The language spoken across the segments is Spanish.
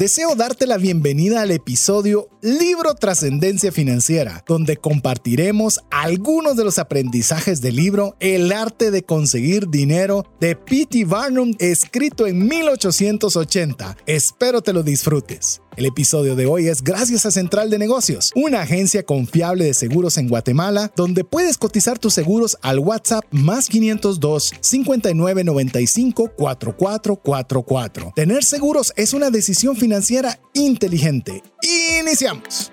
Deseo darte la bienvenida al episodio Libro Trascendencia Financiera, donde compartiremos algunos de los aprendizajes del libro El arte de conseguir dinero de P.T. Barnum, escrito en 1880. Espero te lo disfrutes. El episodio de hoy es gracias a Central de Negocios, una agencia confiable de seguros en Guatemala, donde puedes cotizar tus seguros al WhatsApp más 502 5995 4444. Tener seguros es una decisión financiera inteligente. Iniciamos.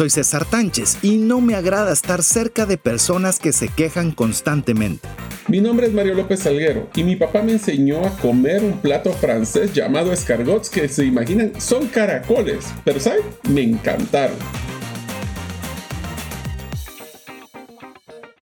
Soy César Tánchez y no me agrada estar cerca de personas que se quejan constantemente. Mi nombre es Mario López Salguero y mi papá me enseñó a comer un plato francés llamado escargots que se imaginan son caracoles, pero ¿saben? Me encantaron.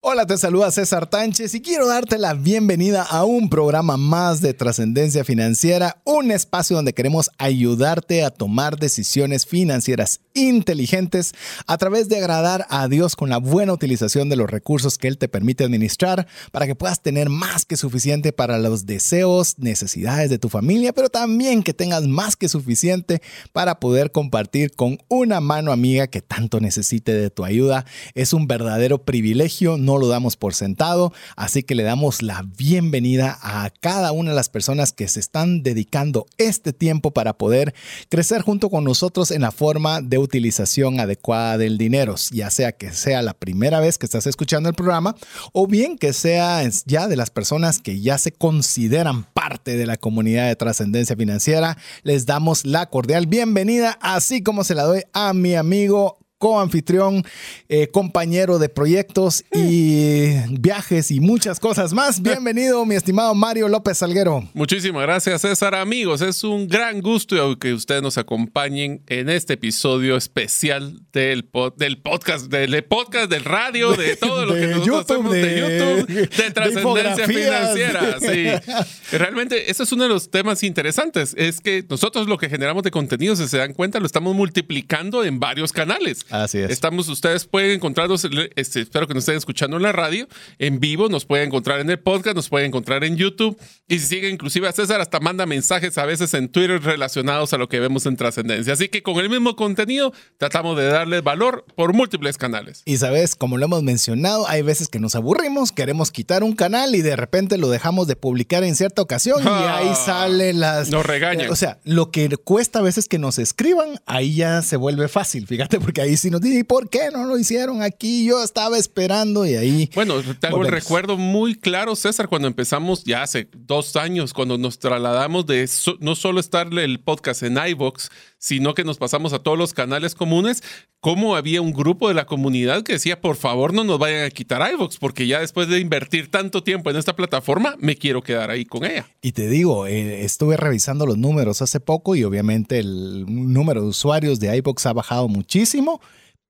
Hola, te saluda César Tánchez y quiero darte la bienvenida a un programa más de trascendencia financiera, un espacio donde queremos ayudarte a tomar decisiones financieras inteligentes a través de agradar a Dios con la buena utilización de los recursos que Él te permite administrar para que puedas tener más que suficiente para los deseos, necesidades de tu familia, pero también que tengas más que suficiente para poder compartir con una mano amiga que tanto necesite de tu ayuda. Es un verdadero privilegio, no lo damos por sentado, así que le damos la bienvenida a cada una de las personas que se están dedicando este tiempo para poder crecer junto con nosotros en la forma de utilización adecuada del dinero, ya sea que sea la primera vez que estás escuchando el programa o bien que sea ya de las personas que ya se consideran parte de la comunidad de trascendencia financiera, les damos la cordial bienvenida, así como se la doy a mi amigo coanfitrión, eh, compañero de proyectos y viajes y muchas cosas más. Bienvenido, mi estimado Mario López Salguero. Muchísimas gracias, César. Amigos, es un gran gusto que ustedes nos acompañen en este episodio especial del, del podcast, del podcast, del radio, de todo lo que nosotros hacemos, de, YouTube, de trascendencia financiera. Sí. Realmente, ese es uno de los temas interesantes. Es que nosotros lo que generamos de contenido, si se dan cuenta, lo estamos multiplicando en varios canales. Así es. Estamos, ustedes pueden encontrarnos, este, espero que nos estén escuchando en la radio, en vivo, nos pueden encontrar en el podcast, nos pueden encontrar en YouTube. Y si siguen inclusive a César, hasta manda mensajes a veces en Twitter relacionados a lo que vemos en Trascendencia. Así que con el mismo contenido tratamos de darle valor por múltiples canales. Y sabes, como lo hemos mencionado, hay veces que nos aburrimos, queremos quitar un canal y de repente lo dejamos de publicar en cierta ocasión y ahí Ah, sale las... Nos regañan. O sea, lo que cuesta a veces que nos escriban, ahí ya se vuelve fácil, fíjate, porque ahí sí nos dicen, ¿y por qué no lo hicieron aquí? Yo estaba esperando y ahí... Bueno, te hago el volvemos. recuerdo muy claro, César, cuando empezamos ya hace dos años, cuando nos trasladamos de so- no solo estar el podcast en iVoox, sino que nos pasamos a todos los canales comunes, cómo había un grupo de la comunidad que decía, por favor, no nos vayan a quitar iVoox, porque ya después de invertir tanto tiempo en esta plataforma, me quiero quedar ahí con ella. Y te digo, eh, estuve revisando los números hace poco y obviamente el número de usuarios de iBox ha bajado muchísimo,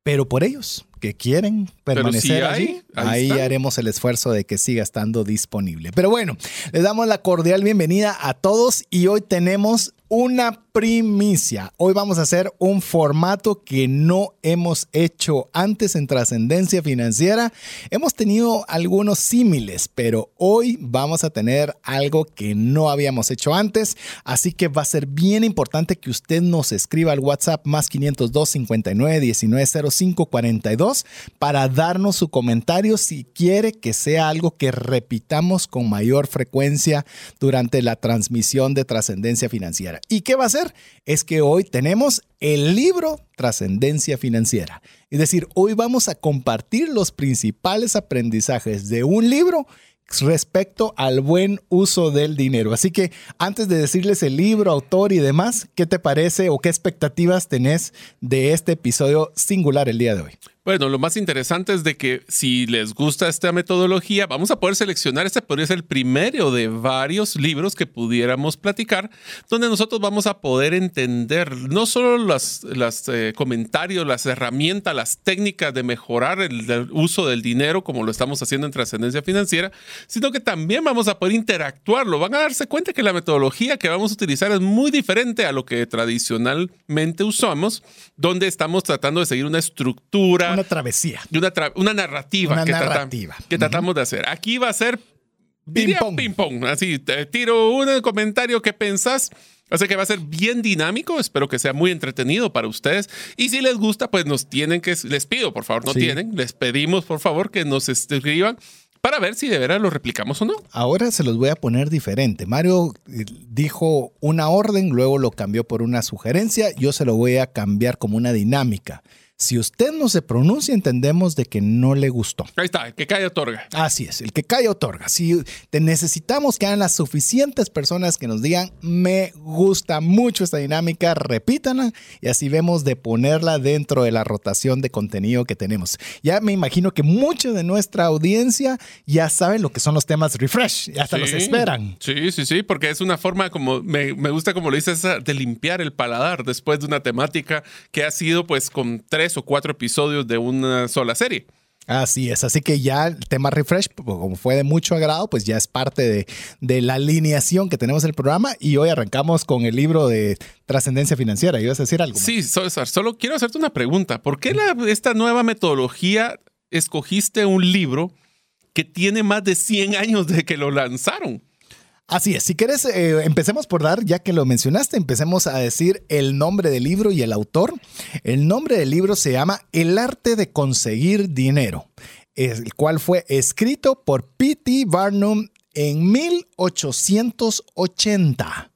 pero por ellos que quieren permanecer sí hay, allí, ahí ahí haremos el esfuerzo de que siga estando disponible. Pero bueno, les damos la cordial bienvenida a todos y hoy tenemos una primicia. Hoy vamos a hacer un formato que no hemos hecho antes en trascendencia financiera. Hemos tenido algunos símiles, pero hoy vamos a tener algo que no habíamos hecho antes. Así que va a ser bien importante que usted nos escriba al WhatsApp más 502 59 19 05 42 para darnos su comentario si quiere que sea algo que repitamos con mayor frecuencia durante la transmisión de trascendencia financiera. ¿Y qué va a hacer? Es que hoy tenemos el libro Trascendencia Financiera. Es decir, hoy vamos a compartir los principales aprendizajes de un libro respecto al buen uso del dinero. Así que antes de decirles el libro, autor y demás, ¿qué te parece o qué expectativas tenés de este episodio singular el día de hoy? Bueno, lo más interesante es de que si les gusta esta metodología, vamos a poder seleccionar, este podría ser el primero de varios libros que pudiéramos platicar, donde nosotros vamos a poder entender no solo los las, eh, comentarios, las herramientas, las técnicas de mejorar el, uso del dinero, como lo estamos haciendo en trascendencia financiera, sino que también vamos a poder interactuarlo. Van a darse cuenta que la metodología que vamos a utilizar es muy diferente a lo que tradicionalmente usamos, donde estamos tratando de seguir una estructura una travesía. Una, una narrativa, que, que tratamos de hacer. Aquí va a ser ping pong. Así, te tiro un comentario que pensás. Así que va a ser bien dinámico. Espero que sea muy entretenido para ustedes. Y si les gusta, pues nos tienen que. Les pido, por favor, no tienen. Les pedimos, por favor, que nos escriban para ver si de veras lo replicamos o no. Ahora se los voy a poner diferente. Mario eh, dijo una orden, luego lo cambió por una sugerencia. Yo se lo voy a cambiar como una dinámica. Si usted no se pronuncia, entendemos de que no le gustó. Ahí está, el que cae otorga. Así es, el que cae otorga. Si te necesitamos que hayan las suficientes personas que nos digan, me gusta mucho esta dinámica, repítanla y así vemos de ponerla dentro de la rotación de contenido que tenemos. Ya me imagino que mucha de nuestra audiencia ya saben lo que son los temas refresh, hasta los esperan. Sí, sí, sí, porque es una forma como, me, me gusta como lo dices, de limpiar el paladar después de una temática que ha sido pues con tres o cuatro episodios de una sola serie. Así es, así que ya el tema refresh, como fue de mucho agrado, pues ya es parte de, de la alineación que tenemos en el programa y hoy arrancamos con el libro de trascendencia financiera. ¿Ibas a decir algo? Sí, César, solo quiero hacerte una pregunta. ¿Por qué esta nueva metodología escogiste un libro que tiene más de 100 años de que lo lanzaron? Así es, si quieres, eh, empecemos por dar, ya que lo mencionaste, empecemos a decir el nombre del libro y el autor. El nombre del libro se llama El arte de conseguir dinero, el cual fue escrito por P.T. Barnum en 1880.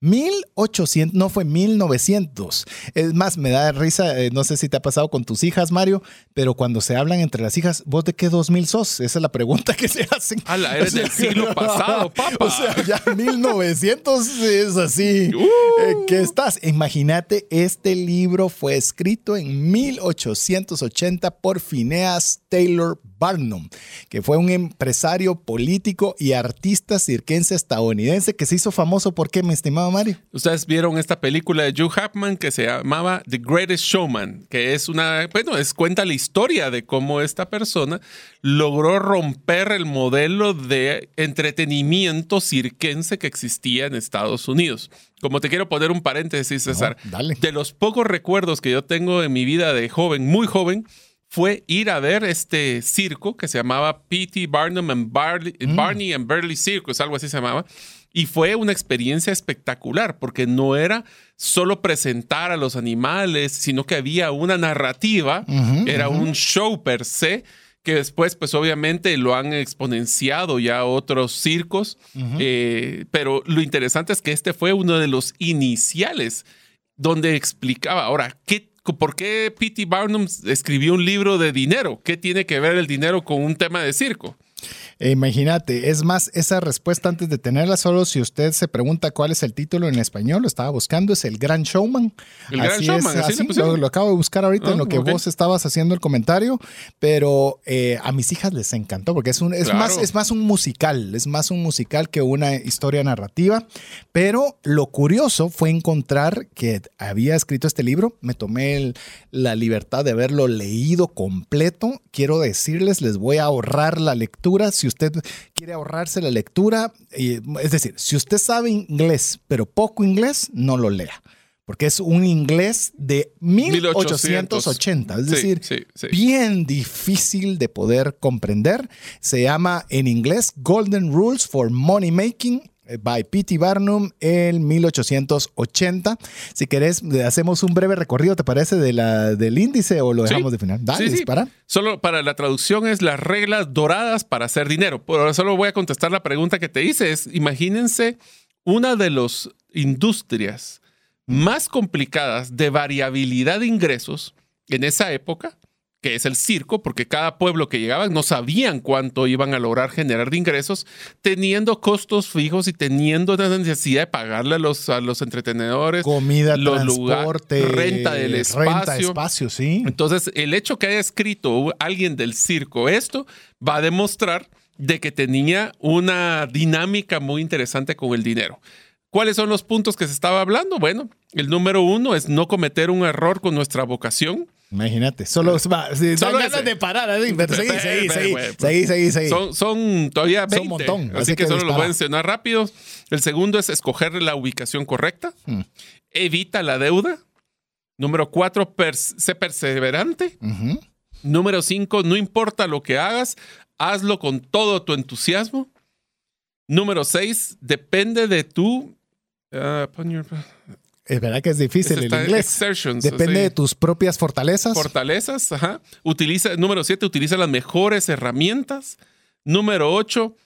1800, no fue 1900. Es más, me da risa, eh, no sé si te ha pasado con tus hijas, Mario, pero cuando se hablan entre las hijas, ¿vos de qué 2000 sos? Esa es la pregunta que se hacen. Ala, eres del siglo pasado, papá. O sea, ya 1900 es así. Uh. Eh, ¿Qué estás? Imagínate, este libro fue escrito en 1880 por Phineas Taylor Barnum, que fue un empresario político y artista cirquense estadounidense que se hizo famoso por qué, mi estimado Mario. Ustedes vieron esta película de Hugh Hackman que se llamaba The Greatest Showman, que es una, bueno, es cuenta la historia de cómo esta persona logró romper el modelo de entretenimiento cirquense que existía en Estados Unidos. Como te quiero poner un paréntesis, César, de los pocos recuerdos que yo tengo en mi vida de joven, muy joven, fue ir a ver este circo que se llamaba P.T. Barnum and mm. Barney and Burley Circus, algo así se llamaba. Y fue una experiencia espectacular porque no era solo presentar a los animales, sino que había una narrativa, era un show per se, que después pues obviamente lo han exponenciado ya otros circos, eh, pero lo interesante es que este fue uno de los iniciales donde explicaba, ahora, ¿qué ¿por qué P.T. Barnum escribió un libro de dinero? ¿Qué tiene que ver el dinero con un tema de circo? E imagínate, es más, esa respuesta antes de tenerla, solo si usted se pregunta cuál es el título en español, lo estaba buscando, es El Gran Showman. El Gran Showman, así, lo, acabo de buscar ahorita en ah, lo que vos estabas haciendo el comentario, pero eh, a mis hijas les encantó porque es, un, es, más, es más un musical, es más un musical que una historia narrativa, pero lo curioso fue encontrar que había escrito este libro, me tomé la libertad de haberlo leído completo, quiero decirles, les voy a ahorrar la lectura si usted quiere ahorrarse la lectura, es decir, si usted sabe inglés, pero poco inglés, no lo lea porque es un inglés de 1880, es decir, bien difícil de poder comprender. Se llama en inglés Golden Rules for Money Making by P.T. Barnum en 1880. Si querés, hacemos un breve recorrido, ¿te parece? De la, del índice o lo dejamos de final. Dale, dispara. Solo para la traducción es las reglas doradas para hacer dinero. Pero solo voy a contestar la pregunta que te hice. Es, imagínense una de las industrias más complicadas de variabilidad de ingresos en esa época que es el circo, porque cada pueblo que llegaban no sabían cuánto iban a lograr generar de ingresos, teniendo costos fijos y teniendo la necesidad de pagarle a los, a los entretenedores, comida, los transporte, renta del espacio. Renta espacio, sí. Entonces, el hecho que haya escrito alguien del circo esto va a demostrar de que tenía una dinámica muy interesante con el dinero. ¿Cuáles son los puntos que se estaba hablando? Bueno, el número uno es no cometer un error con nuestra vocación. Imagínate, solo, va, solo ganas de parar, ¿eh? seguí, seguí, seguí, seguí, Son, son todavía 20, son un montón. Así, que, solo lo voy a mencionar rápido. El segundo es escoger la ubicación correcta. Hmm. Evita la deuda. Número cuatro, sé perseverante. Número cinco, no importa lo que hagas, hazlo con todo tu entusiasmo. Número seis, depende de tu... Uh, es verdad que es difícil el inglés. Depende de tus propias fortalezas. Fortalezas, ajá. Utiliza, número siete, utiliza las mejores herramientas. Número ocho,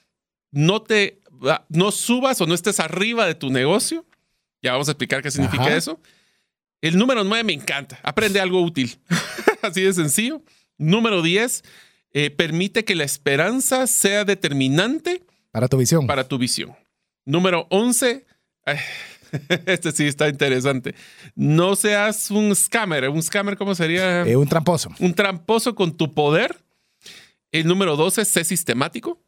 no te ah, no subas o no estés arriba de tu negocio. Ya vamos a explicar qué significa eso. El número nueve me encanta. Aprende algo útil. Así de sencillo. Número diez, eh, permite que la esperanza sea determinante. Para tu visión. Para tu visión. Número once. este sí está interesante. No seas un scammer. ¿Un scammer cómo sería? Eh, un tramposo. Un tramposo con tu poder. El número 12, sé sistemático.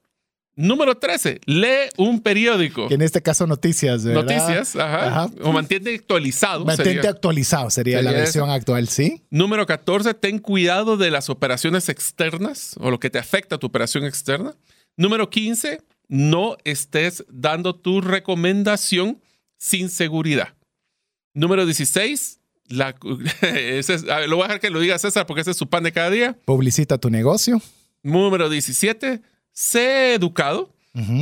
Número 13, lee un periódico. Que en este caso noticias, ¿verdad? Noticias, ajá. O mantente actualizado. Mantente actualizado sería, la versión actual, ¿sí? Número 14, ten cuidado de las operaciones externas o lo que te afecta a tu operación externa. Número 15, no estés dando tu recomendación sin seguridad. Número 16, la, lo voy a dejar que lo diga César porque ese es su pan de cada día. Publicita tu negocio. Número 17, sé educado.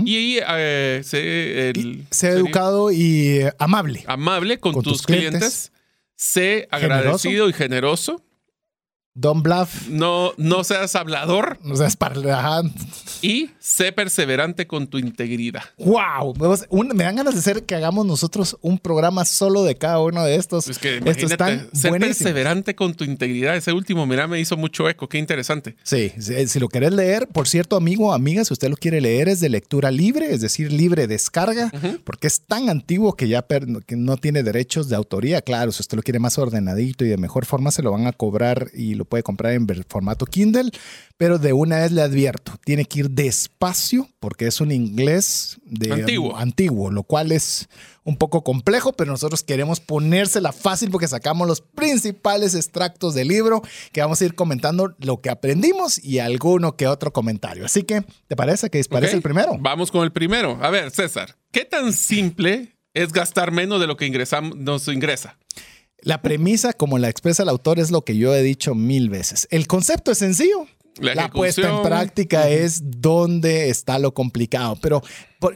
Y eh, sé, educado y amable. Amable con, tus, clientes. Sé agradecido y generoso. Don't bluff. No, no seas hablador. No seas parlando. Y sé perseverante con tu integridad. ¡Wow! me dan ganas de hacer que hagamos nosotros un programa solo de cada uno de estos. Es que imagínate, ser perseverante con tu integridad. Ese último, mira, me hizo mucho eco. Qué interesante. Sí, si, lo querés leer, por cierto, amigo o amiga, si usted lo quiere leer, es de lectura libre, es decir, libre descarga, porque es tan antiguo que ya que no tiene derechos de autoría. Claro, si usted lo quiere más ordenadito y de mejor forma, se lo van a cobrar y lo puede comprar en formato Kindle, pero de una vez le advierto, tiene que ir despacio porque es un inglés de antiguo. antiguo, lo cual es un poco complejo, pero nosotros queremos ponérsela fácil porque sacamos los principales extractos del libro que vamos a ir comentando lo que aprendimos y alguno que otro comentario. Así que, ¿te parece que dispares el primero? Vamos con el primero. A ver, César, ¿qué tan simple es gastar menos de lo que ingresamos, nos ingresa? La premisa, como la expresa el autor, es lo que yo he dicho mil veces. El concepto es sencillo. La, puesta en práctica es donde está lo complicado. Pero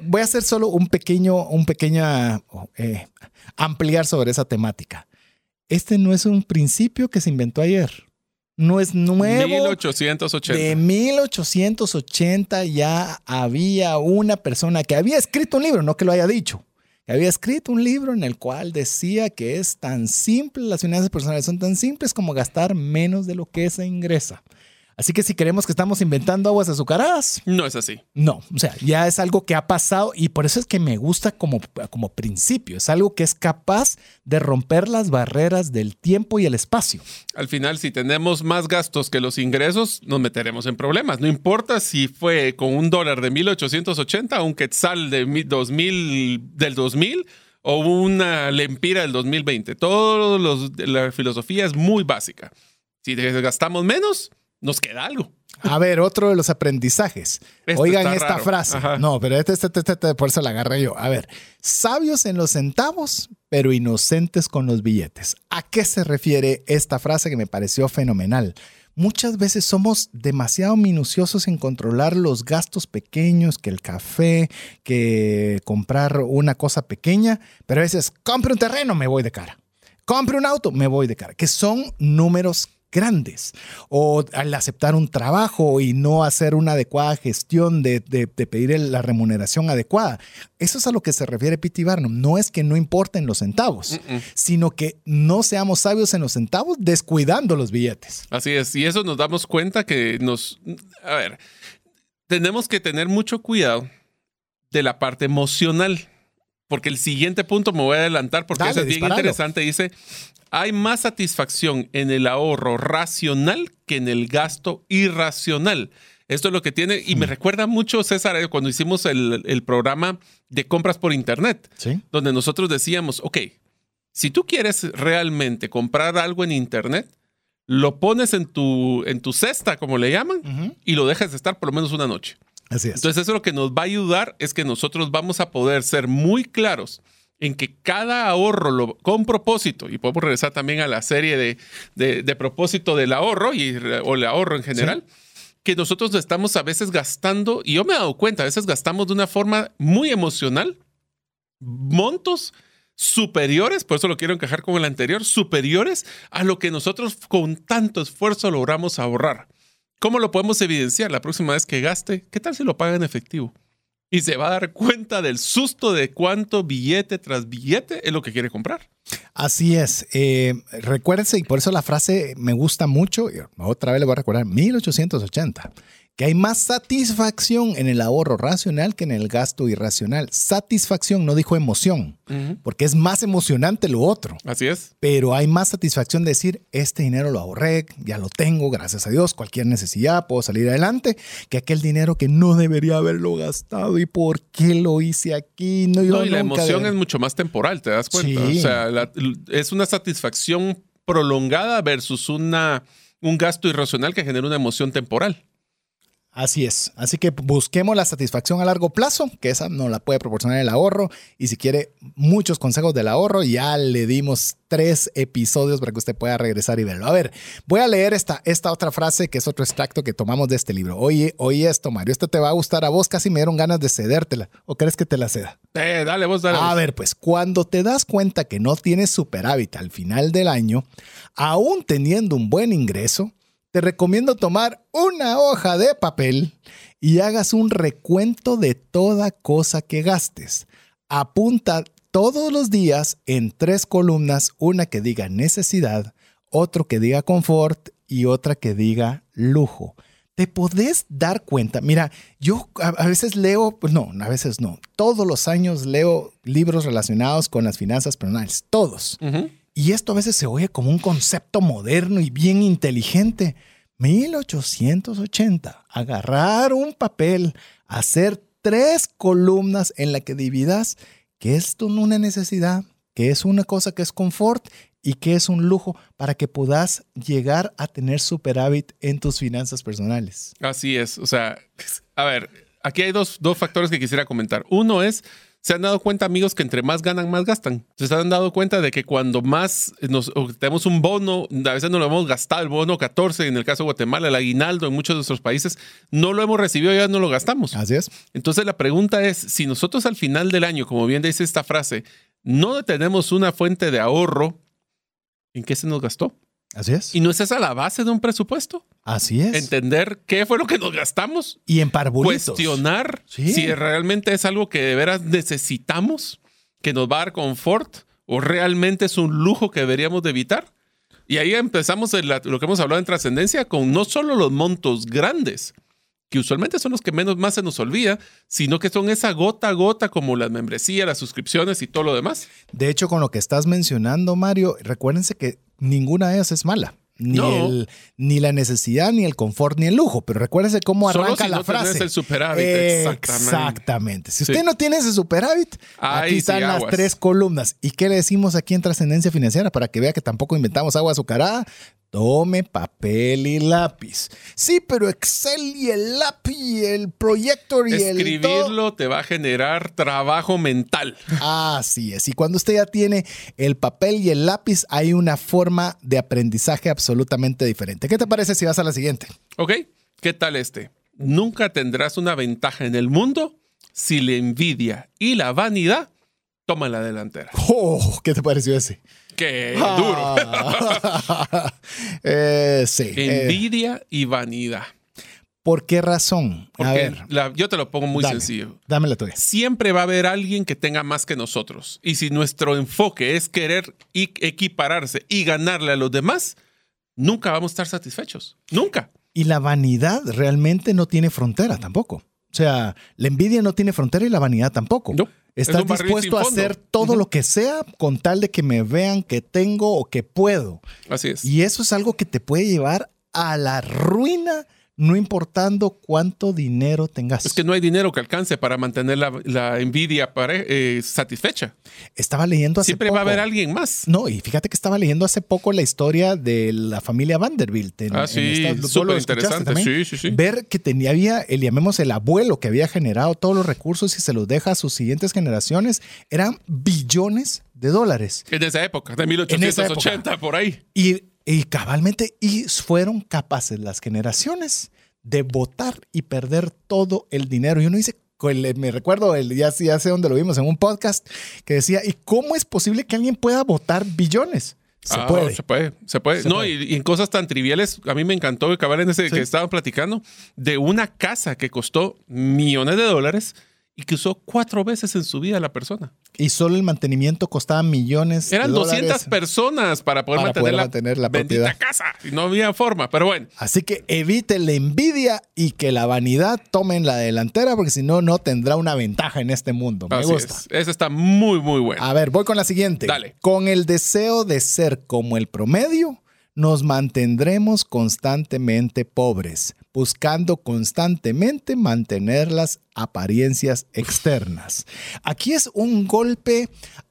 voy a hacer solo un pequeño, un pequeño eh, ampliar sobre esa temática. Este no es un principio que se inventó ayer. No es nuevo. 1880. De 1880 ya había una persona que había escrito un libro, no que lo haya dicho había escrito un libro en el cual decía que es tan simple, las finanzas personales son tan simples como gastar menos de lo que se ingresa. Así que si queremos que estamos inventando aguas azucaradas. No es así. No, o sea, ya es algo que ha pasado y por eso es que me gusta como, como principio. Es algo que es capaz de romper las barreras del tiempo y el espacio. Al final, si tenemos más gastos que los ingresos, nos meteremos en problemas. No importa si fue con un dólar de 1880 o un quetzal de 2000, del 2000 o una lempira del 2020. Todo la filosofía es muy básica. Si gastamos menos, nos queda algo. A ver, otro de los aprendizajes. Este Oigan esta frase. No, pero este, este, este, este, por eso la agarré yo. A ver, sabios en los centavos, pero inocentes con los billetes. ¿A qué se refiere esta frase que me pareció fenomenal? Muchas veces somos demasiado minuciosos en controlar los gastos pequeños, que el café, que comprar una cosa pequeña, pero a veces compre un terreno, me voy de cara. Compre un auto, me voy de cara, que son números grandes o al aceptar un trabajo y no hacer una adecuada gestión de, pedir la remuneración adecuada. Eso es a lo que se refiere Pity Barnum. No es que no importen los centavos, sino que no seamos sabios en los centavos descuidando los billetes. Así es, y eso nos damos cuenta que nos... A ver, tenemos que tener mucho cuidado de la parte emocional porque el siguiente punto me voy a adelantar porque es bien interesante. Dice, hay más satisfacción en el ahorro racional que en el gasto irracional. Esto es lo que tiene, y me mm. recuerda mucho, César, cuando hicimos el, programa de compras por Internet, donde nosotros decíamos, ok, si tú quieres realmente comprar algo en Internet, lo pones en tu, en tu cesta, como le llaman, y lo dejas de estar por lo menos una noche. Así es. Entonces eso lo que nos va a ayudar es que nosotros vamos a poder ser muy claros en que cada ahorro lo, con propósito, y podemos regresar también a la serie de, de, propósito del ahorro y, o el ahorro en general, que nosotros estamos a veces gastando, y yo me he dado cuenta, a veces gastamos de una forma muy emocional montos superiores, por eso lo quiero encajar con el anterior, superiores a lo que nosotros con tanto esfuerzo logramos ahorrar. ¿Cómo lo podemos evidenciar la próxima vez que gaste? ¿Qué tal si lo paga en efectivo? Y se va a dar cuenta del susto de cuánto billete tras billete es lo que quiere comprar. Así es. Eh, recuérdense, y por eso la frase me gusta mucho, otra vez le voy a recordar, 1880 que hay más satisfacción en el ahorro racional que en el gasto irracional. Satisfacción, no dijo emoción, porque es más emocionante lo otro. Así es. Pero hay más satisfacción de decir, este dinero lo ahorré, ya lo tengo, gracias a Dios, cualquier necesidad, puedo salir adelante, que aquel dinero que no debería haberlo gastado y por qué lo hice aquí. No, no y la emoción es mucho más temporal, ¿te das cuenta? O sea, es una satisfacción prolongada versus una, un gasto irracional que genera una emoción temporal. Así es. Así que busquemos la satisfacción a largo plazo, que esa nos la puede proporcionar el ahorro. Y si quiere muchos consejos del ahorro, ya le dimos tres episodios para que usted pueda regresar y verlo. A ver, voy a leer esta, esta otra frase que es otro extracto que tomamos de este libro. Oye, oye esto, Mario, esto te va a gustar a vos. Casi me dieron ganas de cedértela. ¿O crees que te la ceda? Eh, dale vos, dale. A ver, pues cuando te das cuenta que no tienes superávit al final del año, aún teniendo un buen ingreso, te recomiendo tomar una hoja de papel y hagas un recuento de toda cosa que gastes. Apunta todos los días en tres columnas, una que diga necesidad, otro que diga confort y otra que diga lujo. Te podés dar cuenta, mira, yo a, veces leo, pues no, a veces no, todos los años leo libros relacionados con las finanzas personales, todos. Y esto a veces se oye como un concepto moderno y bien inteligente. 1880, agarrar un papel, hacer tres columnas en la que dividas que es una necesidad, que es una cosa que es confort y que es un lujo para que puedas llegar a tener superávit en tus finanzas personales. Así es, o sea, a ver, aquí hay dos, dos factores que quisiera comentar. Uno es se han dado cuenta, amigos, que entre más ganan, más gastan. Se han dado cuenta de que cuando más nos tenemos un bono, a veces no lo hemos gastado, el bono 14, en el caso de Guatemala, el aguinaldo en muchos de nuestros países, no lo hemos recibido, ya no lo gastamos. Así es. Entonces la pregunta es, si nosotros al final del año, como bien dice esta frase, no tenemos una fuente de ahorro, ¿en qué se nos gastó? Así es. ¿Y no es esa la base de un presupuesto? Así es. Entender qué fue lo que nos gastamos. Y en parvulitos. Cuestionar si realmente es algo que de veras necesitamos, que nos va a dar confort, o realmente es un lujo que deberíamos de evitar. Y ahí empezamos lo que hemos hablado en trascendencia con no solo los montos grandes, que usualmente son los que menos más se nos olvida, sino que son esa gota a gota como las membresías, las suscripciones y todo lo demás. De hecho, con lo que estás mencionando, Mario, recuérdense que ninguna de ellas es mala. Ni, el, ni la necesidad, ni el confort, ni el lujo. Pero recuérdese cómo arranca la frase. el superávit. exactamente. Si usted no tiene ese superávit, aquí están las tres columnas. ¿Y qué le decimos aquí en Trascendencia Financiera? Para que vea que tampoco inventamos agua azucarada. Tome papel y lápiz. Sí, pero Excel y el lápiz, el proyector y el. Escribirlo te va a generar trabajo mental. Así es. Y cuando usted ya tiene el papel y el lápiz, hay una forma de aprendizaje absolutamente diferente. ¿Qué te parece si vas a la siguiente? Ok. ¿Qué tal este? Nunca tendrás una ventaja en el mundo si la envidia y la vanidad toman la delantera. Oh, ¿Qué te pareció ese? Qué duro. Eh, sí. Eh. Envidia y vanidad. ¿Por qué razón? a ver. yo te lo pongo muy sencillo. Dame la tuya. Siempre va a haber alguien que tenga más que nosotros. Y si nuestro enfoque es querer equipararse y ganarle a los demás, nunca vamos a estar satisfechos. Nunca. Y la vanidad realmente no tiene frontera tampoco. O sea, la envidia no tiene frontera y la vanidad tampoco. No. Estás dispuesto a hacer todo lo que sea con tal de que me vean que tengo o que puedo. Así es. Y eso es algo que te puede llevar a la ruina no importando cuánto dinero tengas. Es que no hay dinero que alcance para mantener la, envidia eh, satisfecha. Estaba leyendo hace Siempre va a haber alguien más. No, y fíjate que estaba leyendo hace poco la historia de la familia Vanderbilt. ah, sí, súper interesante. Sí, sí, sí. Ver que tenía, había, el, llamemos el abuelo que había generado todos los recursos y se los deja a sus siguientes generaciones, eran billones de dólares. En esa época, de 1880, por ahí. Y y cabalmente, y fueron capaces las generaciones de votar y perder todo el dinero. Y uno dice, me recuerdo, ya, ya sé dónde lo vimos, en un podcast, que decía, ¿y cómo es posible que alguien pueda votar billones? Se ah, puede. Se puede, se puede. no, Y, en cosas tan triviales, a mí me encantó acabar en ese que estaban platicando, de una casa que costó millones de dólares y que usó cuatro veces en su vida la persona. Y solo el mantenimiento costaba millones Eran de 200 personas para poder mantener, la, bendita casa. Y no había forma, pero bueno. Así que evite la envidia y que la vanidad tomen la delantera, porque si no, no tendrá una ventaja en este mundo. Me gusta. Esa está muy, muy buena. A ver, voy con la siguiente. Dale. Con el deseo de ser como el promedio, nos mantendremos constantemente pobres, buscando constantemente mantener las apariencias externas. Aquí es un golpe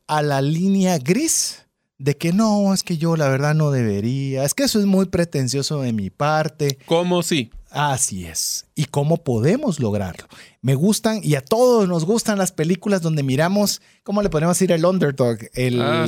a la línea gris de que no, es que yo la verdad no debería, es que eso es muy pretencioso de mi parte. ¿Cómo sí? Así es. ¿Y cómo podemos lograrlo? Me gustan y a todos nos gustan las películas donde miramos, ¿cómo le podemos decir el underdog? El, ah,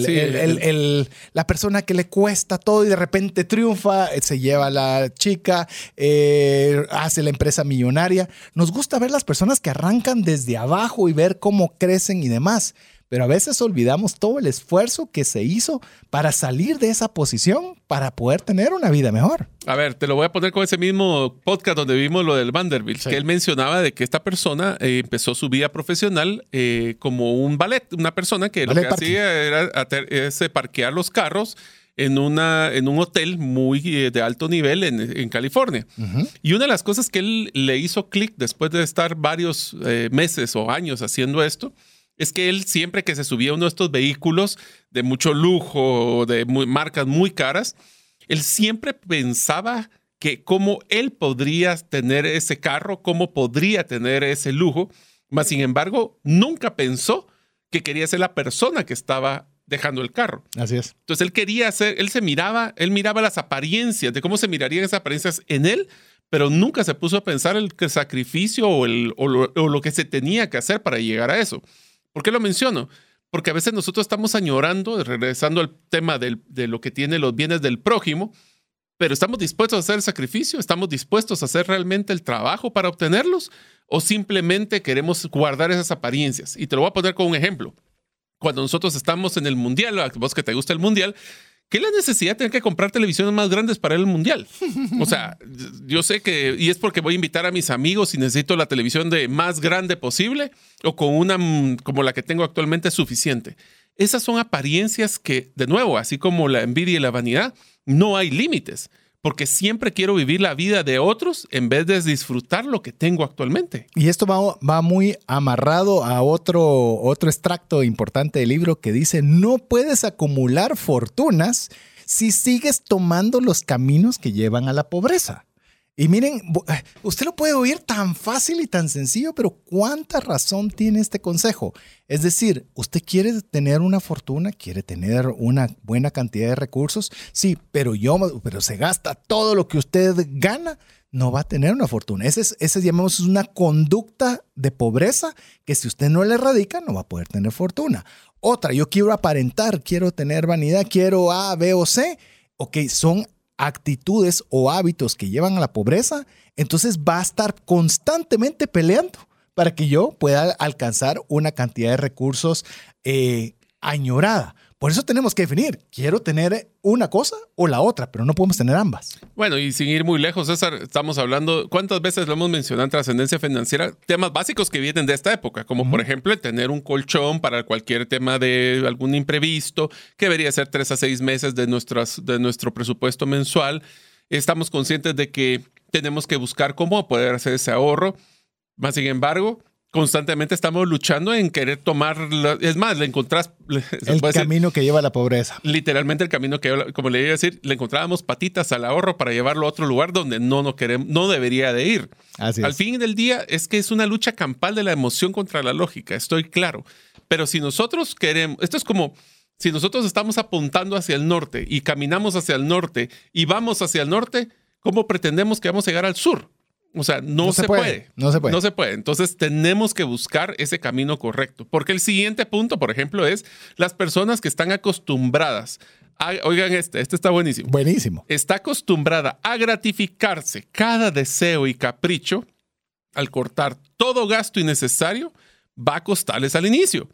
la persona que le cuesta todo y de repente triunfa, eh, se lleva a la chica, eh, hace la empresa millonaria. Nos gusta ver las personas que arrancan desde abajo y ver cómo crecen y demás pero a veces olvidamos todo el esfuerzo que se hizo para salir de esa posición para poder tener una vida mejor. A ver, te lo voy a poner con ese mismo podcast donde vimos lo del Vanderbilt, que él mencionaba de que esta persona eh, empezó su vida profesional eh, como un ballet, una persona que lo que hacía era parquear los carros en, una, en un hotel muy eh, de alto nivel en, California. Y una de las cosas que él le hizo clic después de estar varios meses o años haciendo esto, es que él siempre que se subía a uno de estos vehículos de mucho lujo, de marcas muy caras, él siempre pensaba que cómo él podría tener ese carro, cómo podría tener ese lujo, mas sin embargo nunca pensó que quería ser la persona que estaba dejando el carro. Así es. Entonces él quería hacer, él se miraba, él miraba las apariencias, de cómo se mirarían esas apariencias en él, pero nunca se puso a pensar el sacrificio o, el, o lo que se tenía que hacer para llegar a eso. ¿Por qué lo menciono? Porque a veces nosotros estamos añorando, regresando al tema de lo que tiene los bienes del prójimo, pero ¿estamos dispuestos a hacer el sacrificio? ¿Estamos dispuestos a hacer realmente el trabajo para obtenerlos? ¿O simplemente queremos guardar esas apariencias? Y te lo voy a poner con un ejemplo. Cuando nosotros estamos en el mundial, vos que te gusta el mundial, ¿Qué es la necesidad de tener que comprar televisiones más grandes para el mundial? O sea, yo sé que, y es porque voy a invitar a mis amigos y necesito la televisión de más grande posible o con una mm, como la que tengo actualmente suficiente. Esas son apariencias que, de nuevo, así como la envidia y la vanidad, no hay límites porque siempre quiero vivir la vida de otros en vez de disfrutar lo que tengo actualmente. Y esto va, va, muy amarrado a otro, otro extracto importante del libro que dice, no puedes acumular fortunas si sigues tomando los caminos que llevan a la pobreza. Y miren, eh, usted lo puede oír tan fácil y tan sencillo, pero ¿cuánta razón tiene este consejo? Es decir, usted quiere tener una fortuna, quiere tener una buena cantidad de recursos, sí, pero yo, pero se gasta todo lo que usted gana, no va a tener una fortuna. Ese es, ese llamamos una conducta de pobreza que si usted no le erradica, no va a poder tener fortuna. Otra, yo quiero aparentar, quiero tener vanidad, quiero A, B o C. Ok, son actitudes o hábitos que llevan a la pobreza, entonces va a estar constantemente peleando para que yo pueda alcanzar una cantidad de recursos eh, añorada. Por eso tenemos que definir, quiero tener una cosa o la otra, pero no podemos tener ambas. Bueno, y sin ir muy lejos, César, estamos hablando, ¿cuántas veces lo hemos mencionado en trascendencia financiera? Temas básicos que vienen de esta época, como por ejemplo el tener un colchón para cualquier tema de algún imprevisto, que debería ser tres a seis meses de, nuestras, de nuestro presupuesto mensual. Estamos conscientes de que tenemos que buscar cómo poder hacer ese ahorro. Más sin embargo, constantemente estamos luchando en querer tomar, es más, le encontrás... El camino que lleva a la pobreza. Literalmente el camino que, como le iba a decir, le encontrábamos patitas al ahorro para llevarlo a otro lugar donde no, no, queremos, no debería de ir. Al fin del día es que es una lucha campal de la emoción contra la lógica, estoy claro. Pero si nosotros queremos, esto es como si nosotros estamos apuntando hacia el norte y caminamos hacia el norte y vamos hacia el norte, ¿cómo pretendemos que vamos a llegar al sur? O sea, no, se, puede, No se puede. No se puede. Entonces tenemos que buscar ese camino correcto. Porque el siguiente punto, por ejemplo, es las personas que están acostumbradas. A, oigan este, este está buenísimo. Buenísimo. Está acostumbrada a gratificarse cada deseo y capricho al cortar todo gasto innecesario, va a costarles al inicio.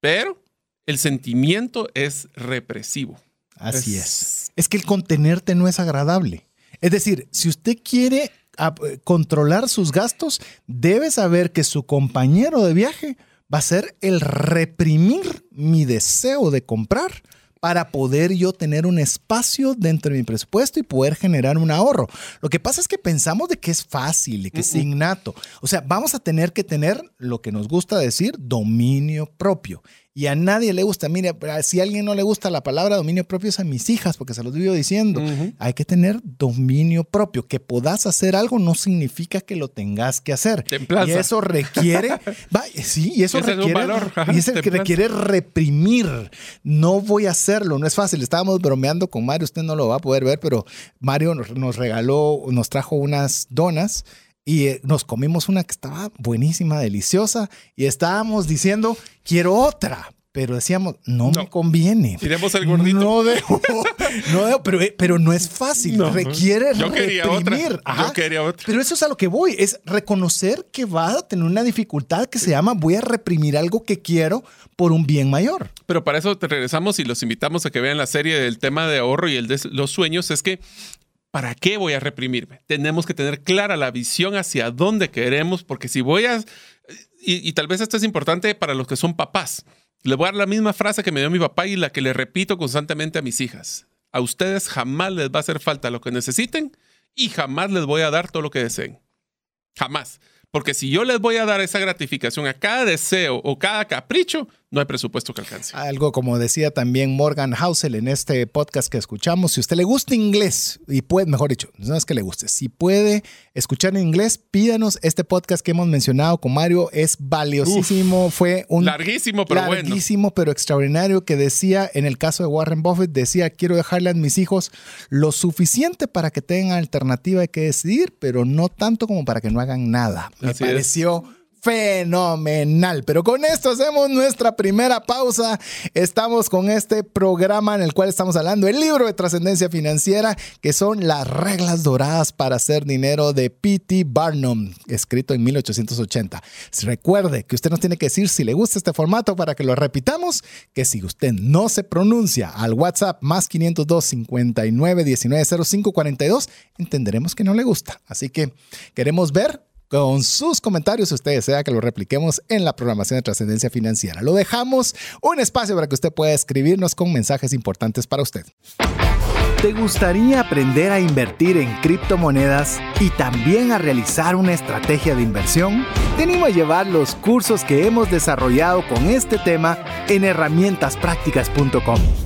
Pero el sentimiento es represivo. Así es. Es que el contenerte no es agradable. Es decir, si usted quiere ah, controlar sus gastos, debe saber que su compañero de viaje va a ser el reprimir mi deseo de comprar para poder yo tener un espacio dentro de mi presupuesto y poder generar un ahorro. Lo que pasa es que pensamos de que es fácil y que es innato. O sea, vamos a tener que tener lo que nos gusta decir, dominio propio y a nadie le gusta. Mire, si a alguien no le gusta la palabra dominio propio es a mis hijas, porque se los vivo diciendo. Hay que tener dominio propio. Que puedas hacer algo no significa que lo tengas que hacer. Y eso requiere, sí, y eso requiere, y es el que requiere reprimir. No voy a hacerlo, no es fácil. Estábamos bromeando con Mario, usted no lo va a poder ver, pero Mario nos regaló, nos trajo unas donas y eh, nos comimos una que estaba buenísima, deliciosa, y estábamos diciendo, quiero otra. Pero decíamos, no, me conviene. Tiremos el gordito. No debo, no pero, eh, pero, no es fácil. Requiere Yo quería reprimir. Otra. Yo quería otra. Pero eso es a lo que voy. Es reconocer que va a tener una dificultad que se llama voy a reprimir algo que quiero por un bien mayor. Pero para eso te regresamos y los invitamos a que vean la serie del tema de ahorro y el de los sueños. Es que ¿Para qué voy a reprimirme? Tenemos que tener clara la visión hacia dónde queremos, porque si voy a... Y, tal vez esto es importante para los que son papás. Le voy a dar la misma frase que me dio mi papá y la que le repito constantemente a mis hijas. A ustedes jamás les va a hacer falta lo que necesiten y jamás les voy a dar todo lo que deseen. Jamás. Porque si yo les voy a dar esa gratificación a cada deseo o cada capricho, no hay presupuesto que alcance. Algo como decía también Morgan Housel en este podcast que escuchamos, si usted le gusta inglés y puede, mejor dicho, no es que le guste, si puede escuchar en inglés, pídanos este podcast que hemos mencionado con Mario, es valiosísimo, fue un larguísimo pero larguísimo pero extraordinario que decía en el caso de Warren Buffett decía, quiero dejarle a mis hijos lo suficiente para que tengan alternativa de que decidir, pero no tanto como para que no hagan nada. Me pareció fenomenal. Pero con esto hacemos nuestra primera pausa. Estamos con este programa en el cual estamos hablando el libro de trascendencia financiera, que son las reglas doradas para hacer dinero de P.T. Barnum, escrito en 1880. Recuerde que usted nos tiene que decir si le gusta este formato para que lo repitamos, que si usted no se pronuncia al WhatsApp más 502 59 19 05 42, entenderemos que no le gusta. Así que queremos ver con sus comentarios si usted desea que lo repliquemos en la programación de trascendencia financiera. Lo dejamos un espacio para que usted pueda escribirnos con mensajes importantes para usted. ¿Te gustaría aprender a invertir en criptomonedas y también a realizar una estrategia de inversión? Te animo a llevar los cursos que hemos desarrollado con este tema en herramientasprácticas.com.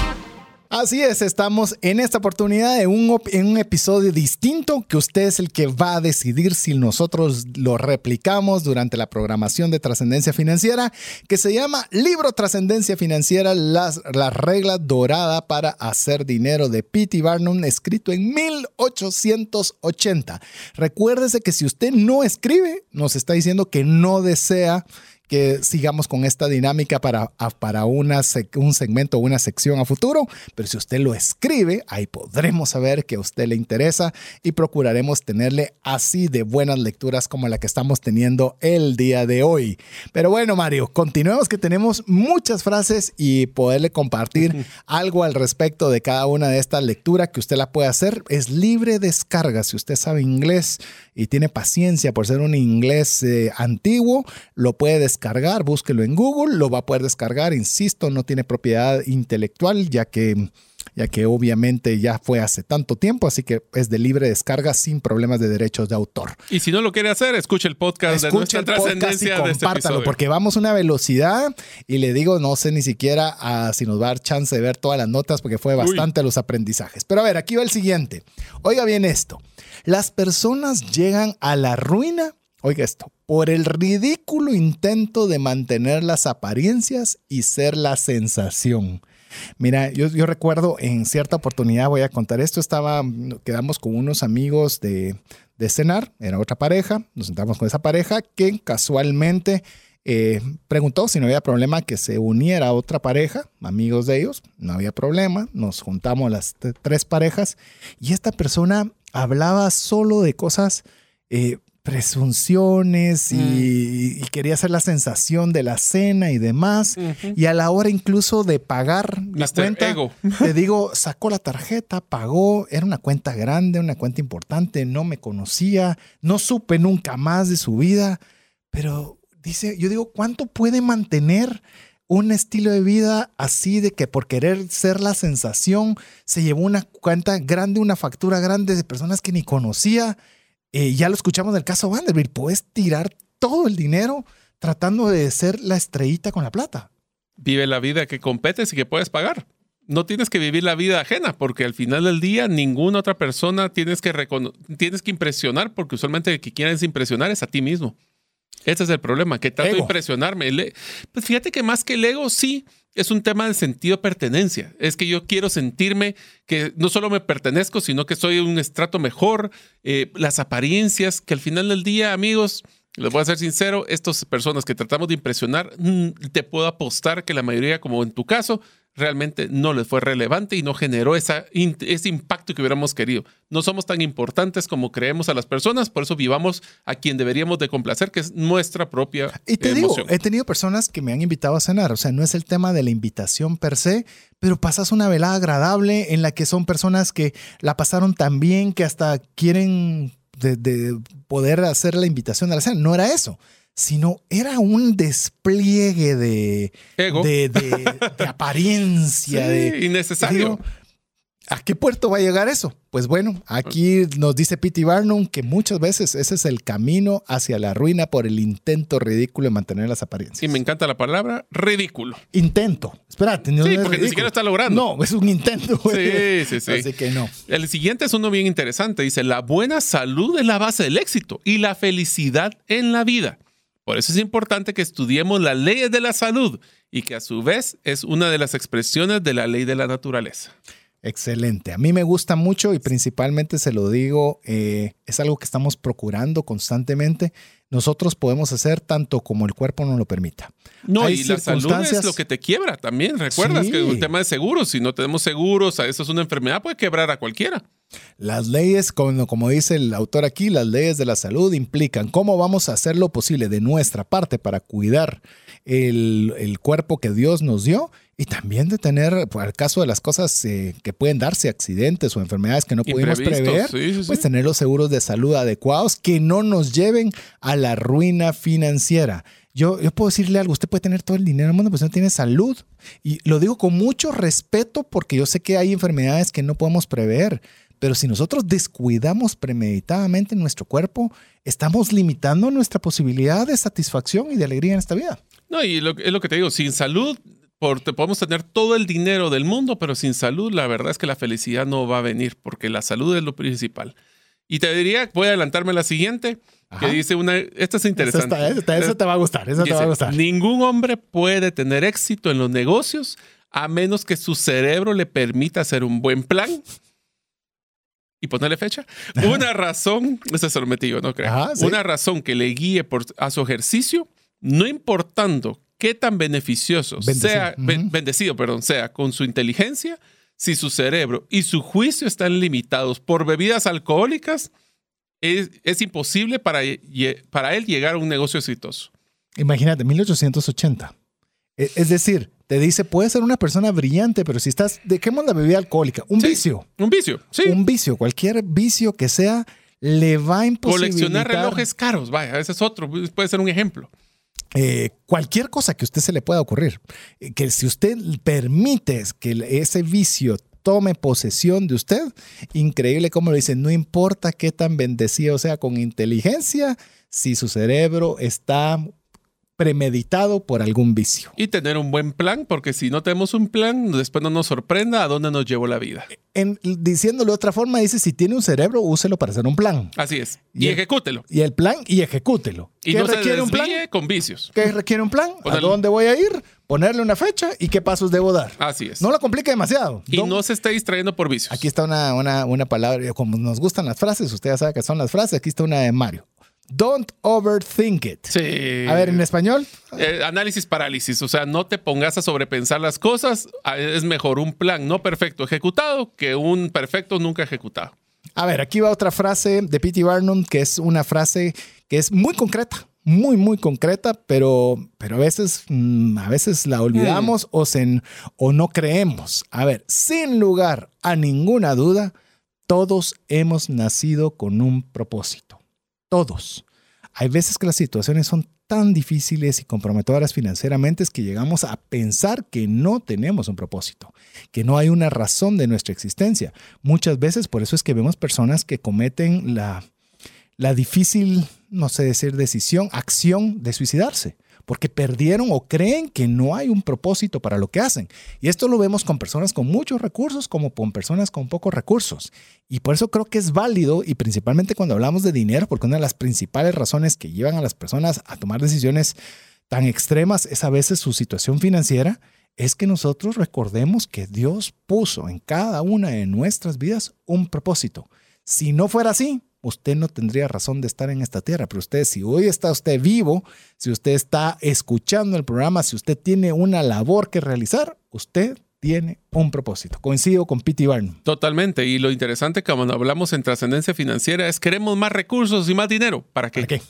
Así es, estamos en esta oportunidad en un, en un episodio distinto que usted es el que va a decidir si nosotros lo replicamos durante la programación de trascendencia financiera, que se llama Libro Trascendencia Financiera, las, la regla dorada para hacer dinero de P.T. Barnum, escrito en 1880. Recuérdese que si usted no escribe, nos está diciendo que no desea que sigamos con esta dinámica para, para una, un segmento o una sección a futuro, pero si usted lo escribe, ahí podremos saber que a usted le interesa y procuraremos tenerle así de buenas lecturas como la que estamos teniendo el día de hoy. Pero bueno, Mario, continuemos que tenemos muchas frases y poderle compartir algo al respecto de cada una de estas lecturas que usted la puede hacer. Es libre descarga. Si usted sabe inglés y tiene paciencia por ser un inglés eh, antiguo, lo puede descargar descargar, búsquelo en Google, lo va a poder descargar, insisto, no tiene propiedad intelectual, ya que ya que obviamente ya fue hace tanto tiempo, así que es de libre descarga sin problemas de derechos de autor. Y si no lo quiere hacer, escuche el podcast de nuestra trascendencia y este compártalo, porque vamos a una velocidad y le digo, no sé ni siquiera ah, si nos va a dar chance de ver todas las notas porque fue bastante los aprendizajes. Pero a ver, aquí va el siguiente. Oiga bien esto. Las personas llegan a la ruina Oiga esto, por el ridículo intento de mantener las apariencias y ser la sensación. Mira, yo, recuerdo en cierta oportunidad, voy a contar esto, estaba, quedamos con unos amigos de, cenar, era otra pareja, nos sentamos con esa pareja que casualmente eh, preguntó si no había problema que se uniera a otra pareja, amigos de ellos, no había problema, nos juntamos las tres parejas y esta persona hablaba solo de cosas eh, presunciones mm. y, quería hacer la sensación de la cena y demás. Y a la hora incluso de pagar la cuenta, te digo, sacó la tarjeta, pagó, era una cuenta grande, una cuenta importante, no me conocía, no supe nunca más de su vida, pero dice, yo digo, ¿cuánto puede mantener? un estilo de vida así de que por querer ser la sensación se llevó una cuenta grande, una factura grande de personas que ni conocía eh, ya lo escuchamos del caso Vanderbilt, puedes tirar todo el dinero tratando de ser la estrellita con la plata. Vive la vida que competes y que puedes pagar. No tienes que vivir la vida ajena, porque al final del día ninguna otra persona tienes que, tienes que impresionar, porque usualmente el que quieres impresionar es a ti mismo. Ese es el problema, que trato de impresionarme. E, pues fíjate que más que el ego, sí, es un tema de sentido de pertenencia. Es que yo quiero sentirme que no solo me pertenezco, sino que soy un estrato mejor. Eh, las apariencias, que al final del día, amigos, les voy a ser sincero, estas personas que tratamos de impresionar, mm, te puedo apostar que la mayoría, como en tu caso, realmente no les fue relevante y no generó esa, ese impacto que hubiéramos querido. No somos tan importantes como creemos a las personas, por eso vivamos a quien deberíamos de complacer, que es nuestra propia Y te digo, he tenido personas que me han invitado a cenar, o sea, no es el tema de la invitación per se, pero pasas una velada agradable en la que son personas que la pasaron tan bien que hasta quieren de, poder hacer la invitación a la cena. No era eso sino era un despliegue de, de, apariencia. de, innecesario. ¿A qué puerto va a llegar eso? Pues bueno, aquí nos dice P.T. Barnum que muchas veces ese es el camino hacia la ruina por el intento ridículo de mantener las apariencias. Y me encanta la palabra ridículo. Intento. Espérate, no Sí, porque ni siquiera está logrando. No, es un intento. Sí, sí, sí. Así que no. El siguiente es uno bien interesante. Dice, la buena salud es la base del éxito y la felicidad en la vida. Por eso es importante que estudiemos las leyes de la salud y que a su vez es una de las expresiones de la ley de la naturaleza. Excelente. A mí me gusta mucho y principalmente se lo digo, eh, es algo que estamos procurando constantemente. Nosotros podemos hacer tanto como el cuerpo nos lo permita. No, y la salud es lo que te quiebra también. Recuerdas que el tema de seguros, si no tenemos seguros, eso es una enfermedad, puede quebrar a cualquiera. Las leyes, como, como dice el autor aquí, las leyes de la salud implican cómo vamos a hacer lo posible de nuestra parte para cuidar el, el cuerpo que Dios nos dio y también de tener, por el caso de las cosas eh, que pueden darse, accidentes o enfermedades que no pudimos prever, pues tener los seguros de salud adecuados que no nos lleven a la ruina financiera. Yo, yo puedo decirle algo, usted puede tener todo el dinero del mundo, pero no tiene salud. Y lo digo con mucho respeto porque yo sé que hay enfermedades que no podemos prever. Pero si nosotros descuidamos premeditadamente nuestro cuerpo, estamos limitando nuestra posibilidad de satisfacción y de alegría en esta vida. No, y lo, es lo que te digo, sin salud podemos tener todo el dinero del mundo, pero sin salud, la verdad es que la felicidad no va a venir, porque la salud es lo principal. Y te diría, voy a adelantarme a la siguiente, que dice una, esta es interesante. Eso, te va a gustar, eso te va a gustar. Ningún hombre puede tener éxito en los negocios a menos que su cerebro le permita hacer un buen plan y ponerle fecha. Una razón, ese es el metido, no creo. Una razón que le guíe por, a su ejercicio, no importando qué tan beneficioso sea, bendecido, perdón, sea con su inteligencia, si su cerebro y su juicio están limitados por bebidas alcohólicas, es, imposible para, para él llegar a un negocio exitoso. Imagínate, 1880. E, es decir, te dice, puedes ser una persona brillante, pero si estás, dejemos la bebida alcohólica, un vicio. Un vicio, sí. Un vicio, cualquier vicio que sea, le va a imposibilitar. Coleccionar relojes caros, vaya, ese es otro, puede ser un ejemplo. Eh, cualquier cosa que a usted se le pueda ocurrir, eh, que si usted permite que ese vicio tome posesión de usted, increíble como lo dice, no importa qué tan bendecido sea con inteligencia, si su cerebro está premeditado por algún vicio. Y tener un buen plan, porque si no tenemos un plan, después no nos sorprenda a dónde nos llevó la vida. En, diciéndolo de otra forma, dice, si tiene un cerebro, úselo para hacer un plan. Así es. Y, ejecútelo. Y el plan, y ejecútelo. Y no requiere un plan? con vicios. ¿Qué requiere un plan? ¿A dónde voy a ir? Ponerle una fecha y qué pasos debo dar. Así es. No lo complique demasiado. Y no, se esté distrayendo por vicios. Aquí está una, una, una palabra, como nos gustan las frases, usted ya sabe que son las frases, aquí está una de Mario. Don't overthink it. Sí. A ver, en español. Eh, análisis parálisis. O sea, no te pongas a sobrepensar las cosas. Ah, es mejor un plan no perfecto ejecutado que un perfecto nunca ejecutado. A ver, aquí va otra frase de P.T. Barnum, que es una frase que es muy concreta, muy, muy concreta, pero, pero a, veces, mm, a veces la olvidamos o, o no creemos. A ver, sin lugar a ninguna duda, todos hemos nacido con un propósito todos. Hay veces que las situaciones son tan difíciles y comprometedoras financieramente que llegamos a pensar que no tenemos un propósito, que no hay una razón de nuestra existencia. Muchas veces por eso es que vemos personas que cometen la, la difícil, no sé decir, decisión, acción de suicidarse porque perdieron o creen que no hay un propósito para lo que hacen. Y esto lo vemos con personas con muchos recursos como con personas con pocos recursos. Y por eso creo que es válido y principalmente cuando hablamos de dinero, porque una de las principales razones que llevan a las personas a tomar decisiones tan extremas es a veces su situación financiera, es que nosotros recordemos que Dios puso en cada una de nuestras vidas un propósito. Si no fuera así, usted no tendría razón de estar en esta tierra. Pero usted, si hoy está usted vivo, si usted está escuchando el programa, si usted tiene una labor que realizar, usted tiene un propósito. Coincido con Pete Barnum. Totalmente. Y lo interesante cuando hablamos en trascendencia financiera es queremos más recursos y más dinero. ¿Para qué? ¿Para qué?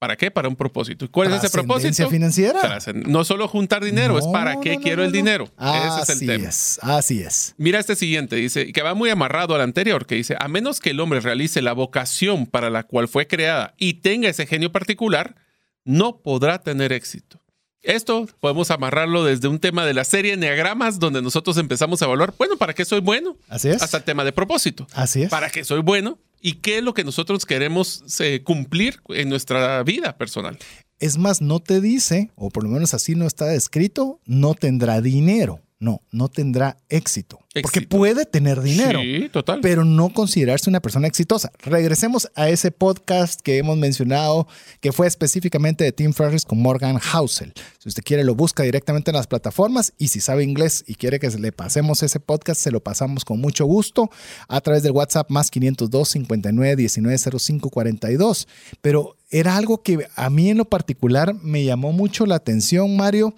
¿Para qué? Para un propósito. ¿Y cuál es ese propósito? financiera? No solo juntar dinero, es para qué quiero el dinero. ese es el tema. así es. Mira este siguiente, dice, que va muy amarrado al anterior, que dice, a menos que el hombre realice la vocación para la cual fue creada y tenga ese genio particular, no podrá tener éxito. Esto podemos amarrarlo desde un tema de la serie Neagramas, donde nosotros empezamos a evaluar, bueno, ¿para qué soy bueno? Así es. Hasta el tema de propósito. Así es. ¿Para qué soy bueno? ¿Y qué es lo que nosotros queremos eh, cumplir en nuestra vida personal? Es más, no te dice, o por lo menos así no está escrito, no tendrá dinero. No, no tendrá éxito. Porque puede tener dinero, total. pero no considerarse una persona exitosa. Regresemos a ese podcast que hemos mencionado, que fue específicamente de Tim Ferriss con Morgan Housel. Si usted quiere, lo busca directamente en las plataformas y si sabe inglés y quiere que le pasemos ese podcast, se lo pasamos con mucho gusto a través del WhatsApp más 502 59 19 05 42. Pero era algo que a mí en lo particular me llamó mucho la atención, Mario,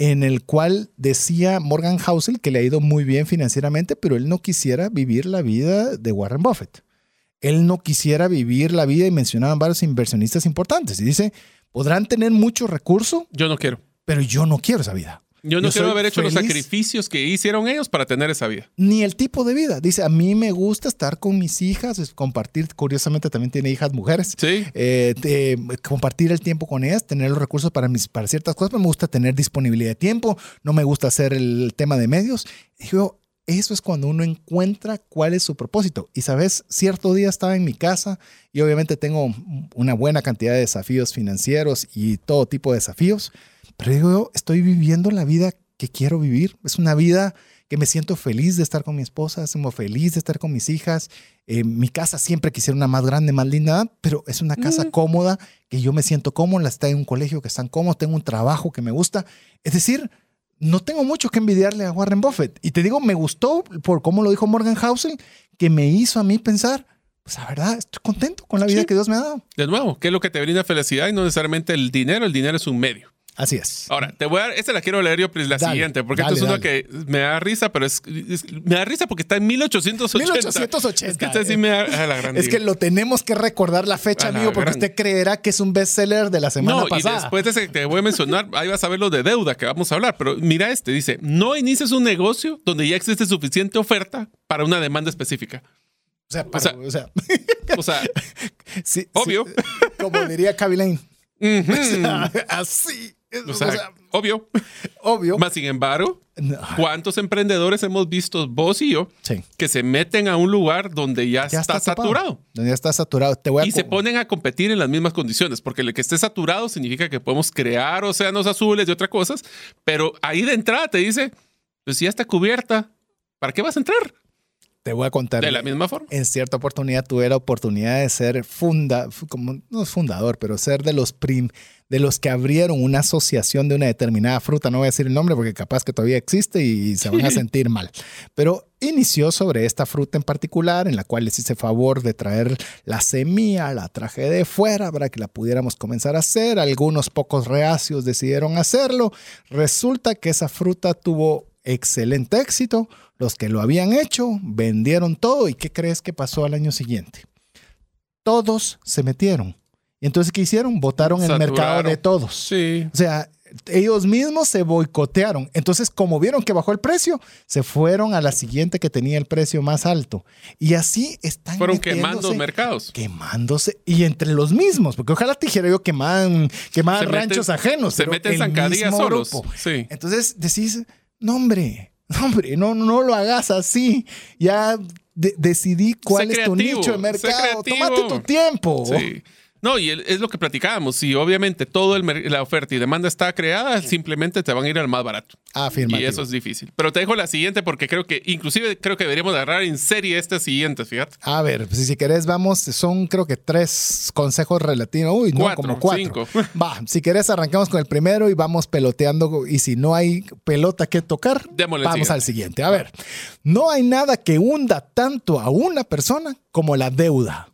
en el cual decía Morgan Housel que le ha ido muy bien financieramente, pero él no quisiera vivir la vida de Warren Buffett. Él no quisiera vivir la vida y mencionaban varios inversionistas importantes. Y dice, podrán tener mucho recurso. Yo no quiero. Pero yo no quiero esa vida. Yo no quiero haber hecho los sacrificios que hicieron ellos para tener esa vida. Ni el tipo de vida. Dice, a mí me gusta estar con mis hijas, compartir, curiosamente también tiene hijas mujeres. Sí. Eh, compartir el tiempo con ellas, tener los recursos para, mis, para ciertas cosas. Me gusta tener disponibilidad de tiempo, no me gusta hacer el tema de medios. Dijo, eso es cuando uno encuentra cuál es su propósito. Y sabes, cierto día estaba en mi casa y obviamente tengo una buena cantidad de desafíos financieros y todo tipo de desafíos. Pero digo, estoy viviendo la vida que quiero vivir. Es una vida que me siento feliz de estar con mi esposa, siento feliz de estar con mis hijas. Eh, mi casa siempre quisiera una más grande, más linda, pero es una casa Mm. cómoda, que yo me siento cómoda, está en un colegio que están cómodos, tengo un trabajo que me gusta. Es decir, no tengo mucho que envidiarle a Warren Buffett. Y te digo, me gustó por cómo lo dijo Morgan Housel, que me hizo a mí pensar, pues la verdad, estoy contento con la vida Sí. que Dios me ha dado. De nuevo, ¿qué es lo que te brinda felicidad y no necesariamente el dinero? El dinero es un medio. Así es. Ahora, te voy a esta la quiero leer yo, pues, la Dale, siguiente, porque dale, esto es una que me da risa, pero es, es- me da risa porque está en 1880. 1880. Es que esta sí me da a la gran Es que lo tenemos que recordar la fecha, A la amigo, porque gran- usted creerá que es un bestseller de la semana No, y pasada. después de ese que te voy a mencionar, ahí vas a ver lo de deuda que vamos a hablar. Pero mira este, dice, no inicies un negocio donde ya existe suficiente oferta para una demanda específica. O sea, pero, o sea, O sea, sí, sí, Obvio. como diría Kaby Lane. ujú, Así. O sea, sea, obvio. obvio. Más sin embargo, No, ¿cuántos emprendedores hemos visto, vos y yo, sí. que se meten a un lugar donde ya, Ya está, saturado? Donde ya está saturado. Te voy a Y se ponen a competir en las mismas condiciones, porque el que esté saturado significa que podemos crear océanos azules y otras cosas, pero ahí de entrada te dice, pues si ya está cubierta, ¿para qué vas a entrar? Te voy a contar. De la misma forma. en cierta oportunidad tuve la oportunidad de ser funda, fu- como no es fundador, pero ser de los prim, de los que abrieron una asociación de una determinada fruta. No voy a decir el nombre porque capaz que todavía existe y se van a sentir mal. Pero inició sobre esta fruta en particular, en la cual les hice favor de traer la semilla, la traje de fuera para que la pudiéramos comenzar a hacer. Algunos pocos reacios decidieron hacerlo. Resulta que esa fruta tuvo excelente éxito. Los que lo habían hecho vendieron todo. ¿Y qué crees que pasó al año siguiente? Todos se metieron. Y entonces, ¿qué hicieron? Votaron el mercado de todos. Sí. O sea, ellos mismos se boicotearon. Entonces, como vieron que bajó el precio, se fueron a la siguiente que tenía el precio más alto. Y así están Fueron quemando mercados. Quemándose. Y entre los mismos, porque ojalá te dijera yo Se meten- ranchos ajenos. Se meten zancadillas solos. grupo. Sí. Entonces decís, no hombre, no hombre, no, no lo hagas así. Ya de- decidí cuál Sé es tu nicho de mercado. Tómate tu tiempo. Sí. No, y es lo que platicábamos. Si obviamente mer- la oferta y demanda está creada, simplemente te van a ir al más barato. Afirmativo. Y eso es difícil. Pero te dejo la siguiente porque creo que, inclusive creo que deberíamos agarrar en serie estas siguientes, fíjate. A ver, pues, si querés, vamos, son creo que tres consejos relativos. Uy, no, como cuatro. cinco. Va, si querés, arrancamos con el primero y vamos peloteando. Y si no hay pelota que tocar, Démosle vamos siguiente. al siguiente. A ver, no hay nada que hunda tanto a una persona como la deuda.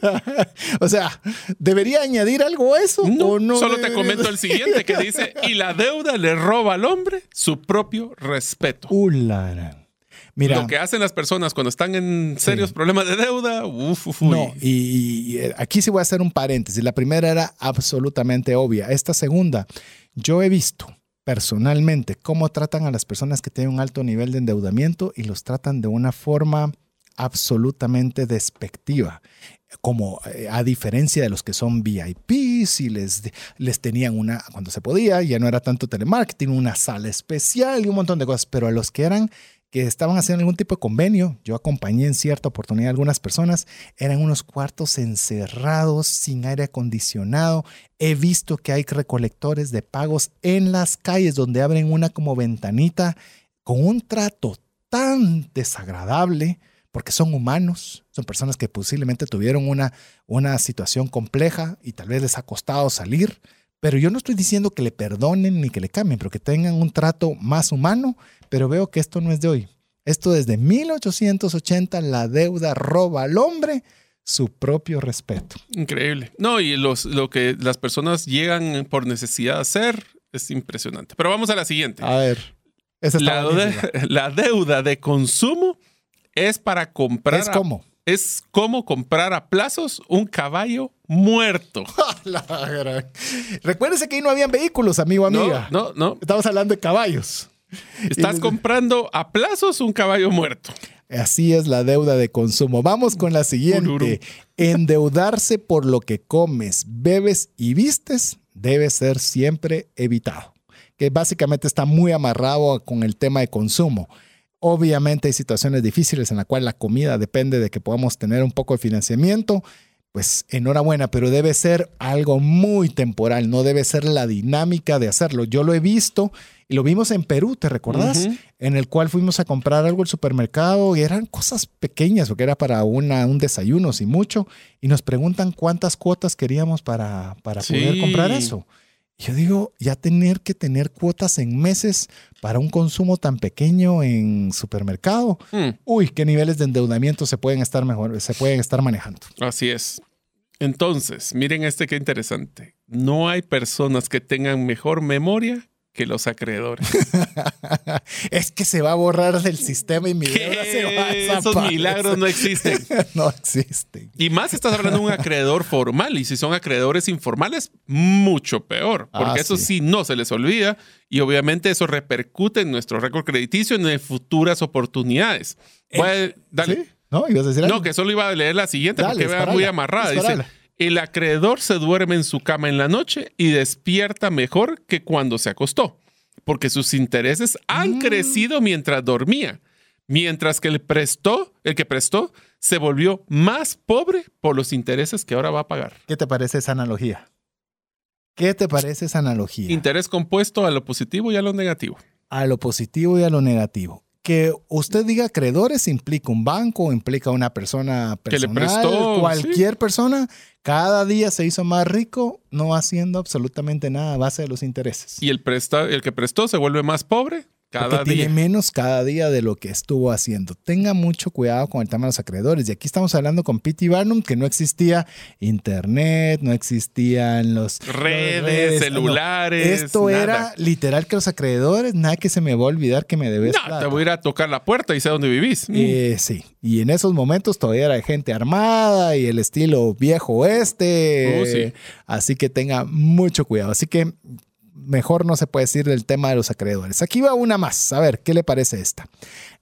o sea, ¿debería añadir algo a eso? No, ¿O no solo te comento el siguiente que dice, y la deuda le roba al hombre su propio respeto. Ulara. Mira, Lo que hacen las personas cuando están en serios problemas de deuda, uf, uf. No, y, y, eh, aquí sí voy a hacer un paréntesis. La primera era absolutamente obvia. Esta segunda, yo he visto personalmente cómo tratan a las personas que tienen un alto nivel de endeudamiento y los tratan de una forma absolutamente despectiva. Como eh, a diferencia de los que son VIPs y les, les tenían una, cuando se podía, ya no era tanto telemarketing, una sala especial y un montón de cosas, pero a los que eran que estaban haciendo algún tipo de convenio, yo acompañé en cierta oportunidad a algunas personas, eran unos cuartos encerrados, sin aire acondicionado. He visto que hay recolectores de pagos en las calles donde abren una como ventanita con un trato tan desagradable, porque son humanos, son personas que posiblemente tuvieron una, una situación compleja y tal vez les ha costado salir. Pero yo no estoy diciendo que le perdonen ni que le cambien, pero que tengan un trato más humano. Pero veo que esto no es de hoy. Esto desde 1880, la deuda roba al hombre su propio respeto. Increíble. No, y los, lo que las personas llegan por necesidad de hacer es impresionante. Pero vamos a la siguiente. A ver, esa La, de- la deuda de consumo es para comprar. Es a- como. es como comprar a plazos un caballo muerto. La gran- Recuérdese que ahí no habían vehículos, amigo, No, amiga. no, no. Estamos hablando de caballos. Estás Y- comprando a plazos un caballo muerto. Así es la deuda de consumo. Vamos con la Ururu. siguiente. Endeudarse por lo que comes, bebes y vistes debe ser siempre evitado. Que básicamente está muy amarrado con el tema de consumo. Obviamente hay situaciones difíciles en las cuales la comida depende de que podamos tener un poco de financiamiento. pues enhorabuena, pero debe ser algo muy temporal, no debe ser la dinámica de hacerlo. Yo lo he visto y lo vimos en Perú, ¿te recordás? En el cual fuimos a comprar algo al supermercado y eran cosas pequeñas, porque era para una, un desayuno, sin mucho, y nos preguntan cuántas cuotas queríamos para, para poder comprar eso. Yo digo, ya tener que tener cuotas en meses para un consumo tan pequeño en supermercado. Hmm. Uy, qué niveles de endeudamiento se pueden estar mejor, se pueden estar manejando. Así es. Entonces, miren este qué interesante. No hay personas que tengan mejor memoria que los acreedores. es que se va a borrar del sistema y mi se va a Esos milagros no existen. no existen. Y más estás hablando de un acreedor formal. Y si son acreedores informales, mucho peor. Porque ah, eso sí. no se les olvida. Y obviamente eso repercute en nuestro récord crediticio y en futuras oportunidades. dale. ¿No? ¿Ibas a decir No, que solo iba a leer la siguiente porque vea muy amarrada. Dice, el acreedor se duerme en su cama en la noche y despierta mejor que cuando se acostó, porque sus intereses han mm. crecido mientras dormía, mientras que el prestó, el que prestó, se volvió más pobre por los intereses que ahora va a pagar. ¿Qué te parece esa analogía? ¿Qué te parece esa analogía? Interés compuesto a lo positivo y a lo negativo. A lo positivo y a lo negativo que usted diga acreedores implica un banco, implica una persona personal, que le prestó, cualquier persona, cada día se hizo más rico no haciendo absolutamente nada a base de los intereses. Y el, presta, el que prestó se vuelve más pobre cada día. Tiene menos cada día de lo que estuvo haciendo. Tenga mucho cuidado con el tema de los acreedores. Y aquí estamos hablando con P.T. Barnum, que no existía internet, no existían los redes, celulares. Esto era literal que los acreedores, nada que se me va a olvidar que me debes. No, te voy a ir a tocar la puerta y sé dónde vivís. Mm. Eh, sí. Y en esos momentos todavía era gente armada y el estilo viejo oeste. Oh, sí. Así que tenga mucho cuidado. Así que mejor no se puede decir del tema de los acreedores. Aquí va una más. A ver, ¿qué le parece esta?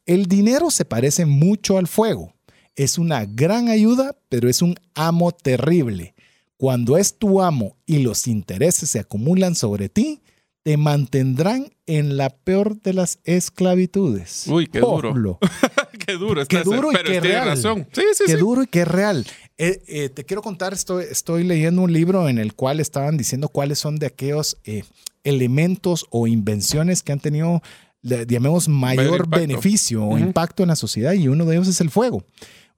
El dinero se parece mucho al fuego. Es una gran ayuda, pero es un amo terrible. Cuando es tu amo y los intereses se acumulan sobre ti, te mantendrán en la peor de las esclavitudes. Uy, qué duro. qué duro. Qué duro y qué real. Razón. Sí, sí, qué duro y qué real. Te quiero contar, estoy, estoy leyendo un libro en el cual estaban diciendo cuáles son de aquellos eh, elementos o invenciones que han tenido, digamos, mayor beneficio o impacto en la sociedad y uno de ellos es el fuego.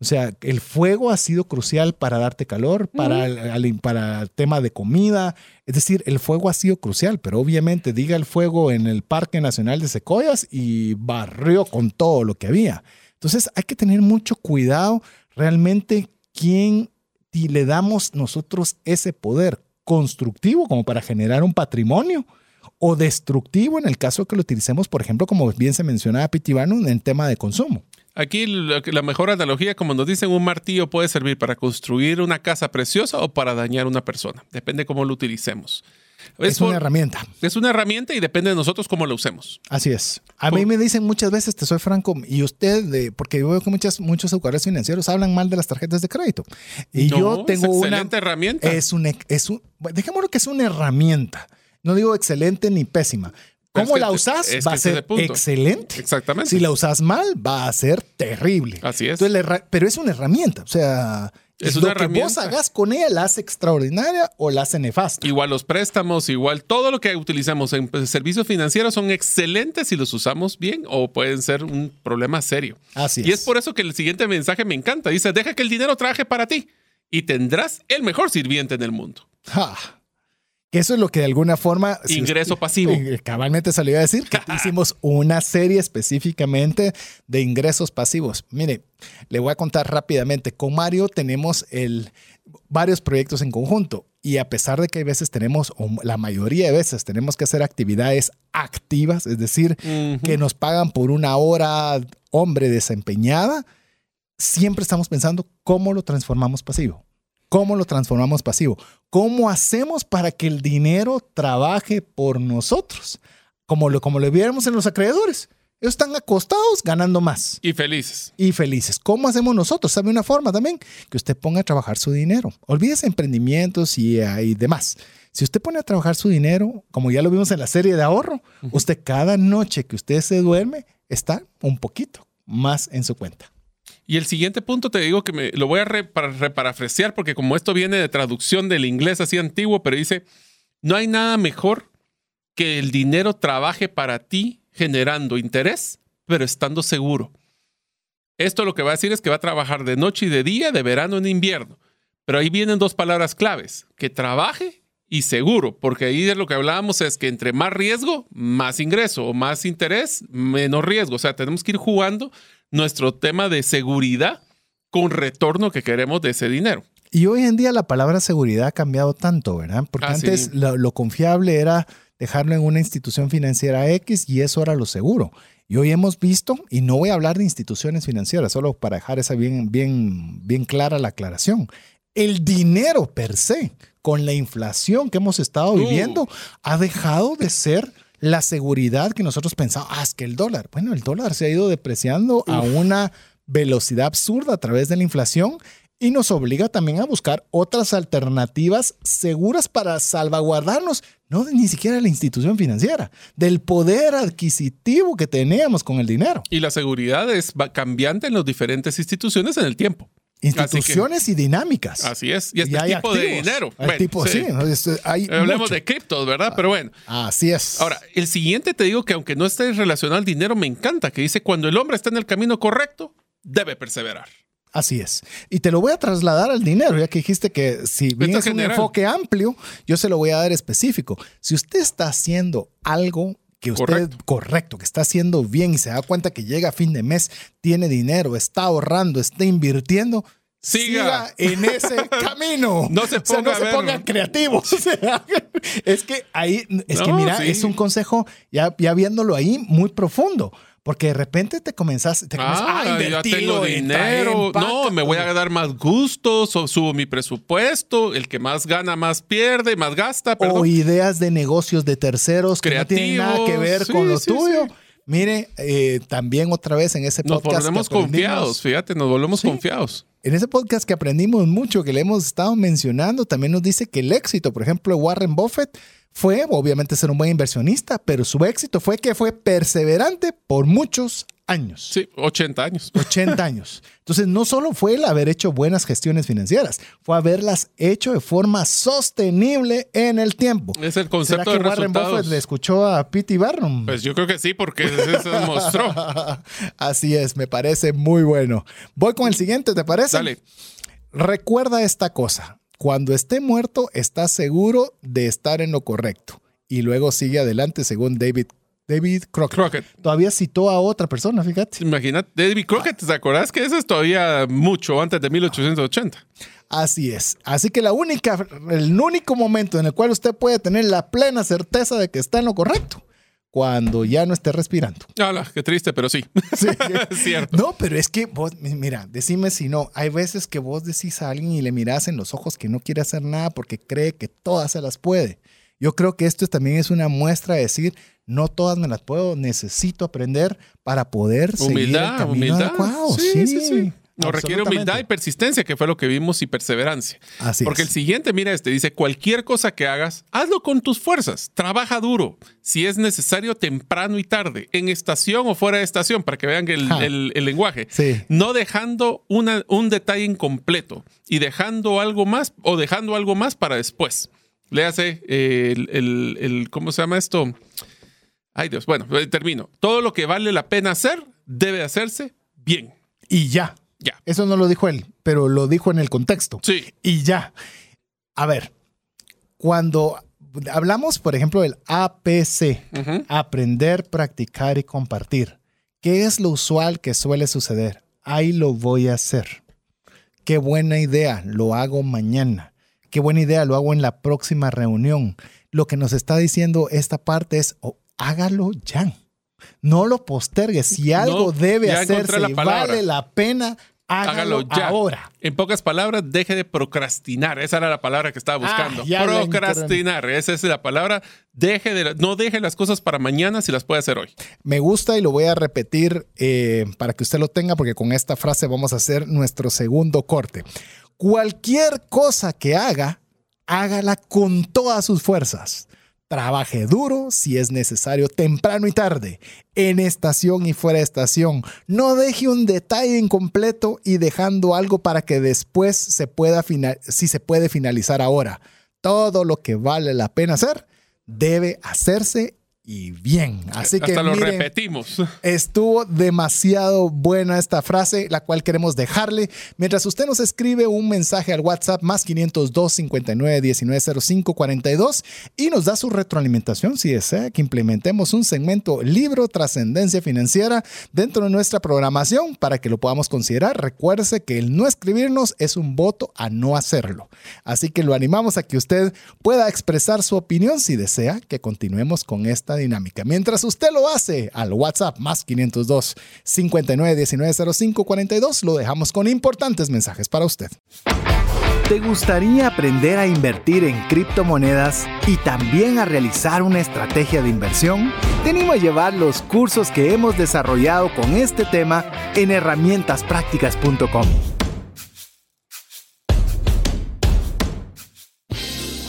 O sea, el fuego ha sido crucial para darte calor, para, el, para el tema de comida. Es decir, el fuego ha sido crucial, pero obviamente diga el fuego en el Parque Nacional de Secoyas y barrió con todo lo que había. Entonces hay que tener mucho cuidado realmente quién le damos nosotros ese poder constructivo como para generar un patrimonio o destructivo en el caso que lo utilicemos, por ejemplo, como bien se mencionaba Pitibano, en tema de consumo. Aquí la mejor analogía, como nos dicen, un martillo puede servir para construir una casa preciosa o para dañar una persona. Depende cómo lo utilicemos. Es, una herramienta. Es una herramienta y depende de nosotros cómo lo usemos. Así es. A mí me dicen muchas veces, te soy franco, y usted, porque yo veo que muchas, muchos educadores financieros hablan mal de las tarjetas de crédito. Y yo tengo es una excelente herramienta. Es un, es un, dejémoslo que es una herramienta. No digo excelente ni pésima. ¿Cómo la usas? va a ser excelente. Exactamente. Si la usas mal, va a ser terrible. Así es. pero es una herramienta. O sea, es lo que vos hagas con ella la hace extraordinaria o la hace nefasta. Igual los préstamos, igual todo lo que utilizamos en servicios financieros son excelentes si los usamos bien o pueden ser un problema serio. Así y es. por eso que el siguiente mensaje me encanta. Dice, deja que el dinero trabaje para ti y tendrás el mejor sirviente en el mundo. Eso es lo que de alguna forma... Ingreso pasivo. Eh, cabalmente salió a decir que hicimos una serie específicamente de ingresos pasivos. Mire, le voy a contar rápidamente. Con Mario tenemos el, varios proyectos en conjunto y a pesar de que hay veces tenemos, o la mayoría de veces tenemos que hacer actividades activas, es decir, que nos pagan por una hora hombre desempeñada, siempre estamos pensando cómo lo transformamos pasivo. ¿Cómo lo transformamos pasivo? ¿Cómo hacemos para que el dinero trabaje por nosotros? Como lo, como lo viéramos en los acreedores. Ellos están acostados ganando más. Y felices. Y felices. ¿Cómo hacemos nosotros? ¿Sabe una forma también? Que usted ponga a trabajar su dinero. Olvídese emprendimientos y, eh, y demás. Si usted pone a trabajar su dinero, como ya lo vimos en la serie de ahorro, usted cada noche que usted se duerme está un poquito más en su cuenta. Y el siguiente punto te digo que me lo voy a reparafrasear porque como esto viene de traducción del inglés así antiguo, pero dice, no hay nada mejor que el dinero trabaje para ti generando interés, pero estando seguro. Esto lo que va a decir es que va a trabajar de noche y de día, de verano en invierno. Pero ahí vienen dos palabras claves, que trabaje y seguro, porque ahí de lo que hablábamos es que entre más riesgo, más ingreso, o más interés, menos riesgo. O sea, tenemos que ir jugando nuestro tema de seguridad con retorno que queremos de ese dinero. Y hoy en día la palabra seguridad ha cambiado tanto, ¿verdad? Porque ah, antes lo, confiable era dejarlo en una institución financiera X y eso era lo seguro. Y hoy hemos visto, y no voy a hablar de instituciones financieras, solo para dejar esa bien, bien, bien clara la aclaración. El dinero per se, con la inflación que hemos estado uh. viviendo, ha dejado de ser la seguridad que nosotros pensábamos, ah, es que el dólar, bueno, el dólar se ha ido depreciando a una velocidad absurda a través de la inflación y nos obliga también a buscar otras alternativas seguras para salvaguardarnos, no de ni siquiera la institución financiera, del poder adquisitivo que teníamos con el dinero. Y la seguridad es cambiante en las diferentes instituciones en el tiempo. Instituciones y dinámicas. Así es. Y este tipo de dinero. tipo, sí. Hablemos de criptos, ¿verdad? Pero bueno. Así es. Ahora, el siguiente te digo que aunque no esté relacionado al dinero, me encanta, que dice, cuando el hombre está en el camino correcto, debe perseverar. Así es. Y te lo voy a trasladar al dinero, ya que dijiste que si bien es un enfoque amplio, yo se lo voy a dar específico. Si usted está haciendo algo que usted correcto. correcto. que está haciendo bien y se da cuenta que llega a fin de mes, tiene dinero, está ahorrando, está invirtiendo, siga, en ese camino. No se ponga, o no se pongan creativos. es que ahí, es que mira, es un consejo, ya, ya viéndolo ahí, muy profundo. Porque de repente te comenzas, te ah, a invertir. Ya tengo dinero. No, me voy a dar más gustos, o subo mi presupuesto. El que más gana, más pierde, más gasta. O ideas de negocios de terceros que no tienen nada que ver con lo tuyo. Mire, eh, también otra vez en ese podcast. Nos volvemos confiados, fíjate, nos volvemos confiados. En ese podcast que aprendimos mucho, que le hemos estado mencionando, también nos dice que el éxito, por ejemplo, de Warren Buffett fue obviamente ser un buen inversionista, pero su éxito fue que fue perseverante por muchos años. Sí, 80 años. 80 años. Entonces, no solo fue el haber hecho buenas gestiones financieras, fue haberlas hecho de forma sostenible en el tiempo. Es el concepto ¿Será que Warren Buffett le escuchó a Pete Barnum? Pues yo creo que sí, porque eso demostró. Así es, me parece muy bueno. Voy con el siguiente, ¿te parece? Dale. Recuerda esta cosa. Cuando esté muerto, está seguro de estar en lo correcto. Y luego sigue adelante según David David Crockett. Todavía citó a otra persona, fíjate. Imagínate, David Crockett, ¿te acordás que eso es todavía mucho antes de 1880? Así es. Así que la única, el único momento en el cual usted puede tener la plena certeza de que está en lo correcto cuando ya no esté respirando. Hola, qué triste, pero sí. sí. es cierto. No, pero es que vos, mira, decime si no. Hay veces que vos decís a alguien y le mirás en los ojos que no quiere hacer nada porque cree que todas se las puede. Yo creo que esto también es una muestra de decir, no todas me las puedo, necesito aprender para poder seguir el camino humildad. adecuado. sí, sí. sí. No requiere humildad y persistencia, que fue lo que vimos, y perseverancia. Así Porque el siguiente, mira este, dice, cualquier cosa que hagas, hazlo con tus fuerzas, trabaja duro, si es necesario, temprano y tarde, en estación o fuera de estación, para que vean el, lenguaje. No dejando una, un detalle incompleto y dejando algo más o dejando algo más para después. Léase eh, el, el, ¿cómo se llama esto? Ay Dios, bueno, eh, termino. Todo lo que vale la pena hacer debe hacerse bien. Y ya. Ya. Eso no lo dijo él, pero lo dijo en el contexto. Sí. Y ya. A ver, cuando hablamos, por ejemplo, del APC, aprender, practicar y compartir, ¿qué es lo usual que suele suceder? Ahí lo voy a hacer. Qué buena idea, lo hago mañana. Qué buena idea, lo hago en la próxima reunión. Lo que nos está diciendo esta parte es, oh, hágalo ya. No lo postergue. Si algo debe hacerse vale la pena, hágalo, ya. ahora. En pocas palabras, deje de procrastinar. Esa era la palabra que estaba ah, buscando. procrastinar. Esa es la palabra. Deje de, no deje las cosas para mañana si las puede hacer hoy. Me gusta y lo voy a repetir eh, para que usted lo tenga, porque con esta frase vamos a hacer nuestro segundo corte. Cualquier cosa que haga, hágala con todas sus fuerzas Trabaje duro si es necesario, temprano y tarde, en estación y fuera de estación. No deje un detalle incompleto y dejando algo para que después se pueda si se puede finalizar ahora. Todo lo que vale la pena hacer debe hacerse y bien. Así que Hasta lo repetimos. Estuvo demasiado buena esta frase, la cual queremos dejarle. Mientras usted nos escribe un mensaje al WhatsApp más 502 59 19 05 42 y nos da su retroalimentación si desea que implementemos un segmento libro trascendencia financiera dentro de nuestra programación para que lo podamos considerar. Recuerde que el no escribirnos es un voto a no hacerlo. Así que lo animamos a que usted pueda expresar su opinión si desea que continuemos con esta dinámica. Mientras usted lo hace al WhatsApp más 502 59 19 05 42, lo dejamos con importantes mensajes para usted. ¿Te gustaría aprender a invertir en criptomonedas y también a realizar una estrategia de inversión? Tenemos a llevar los cursos que hemos desarrollado con este tema en herramientasprácticas.com.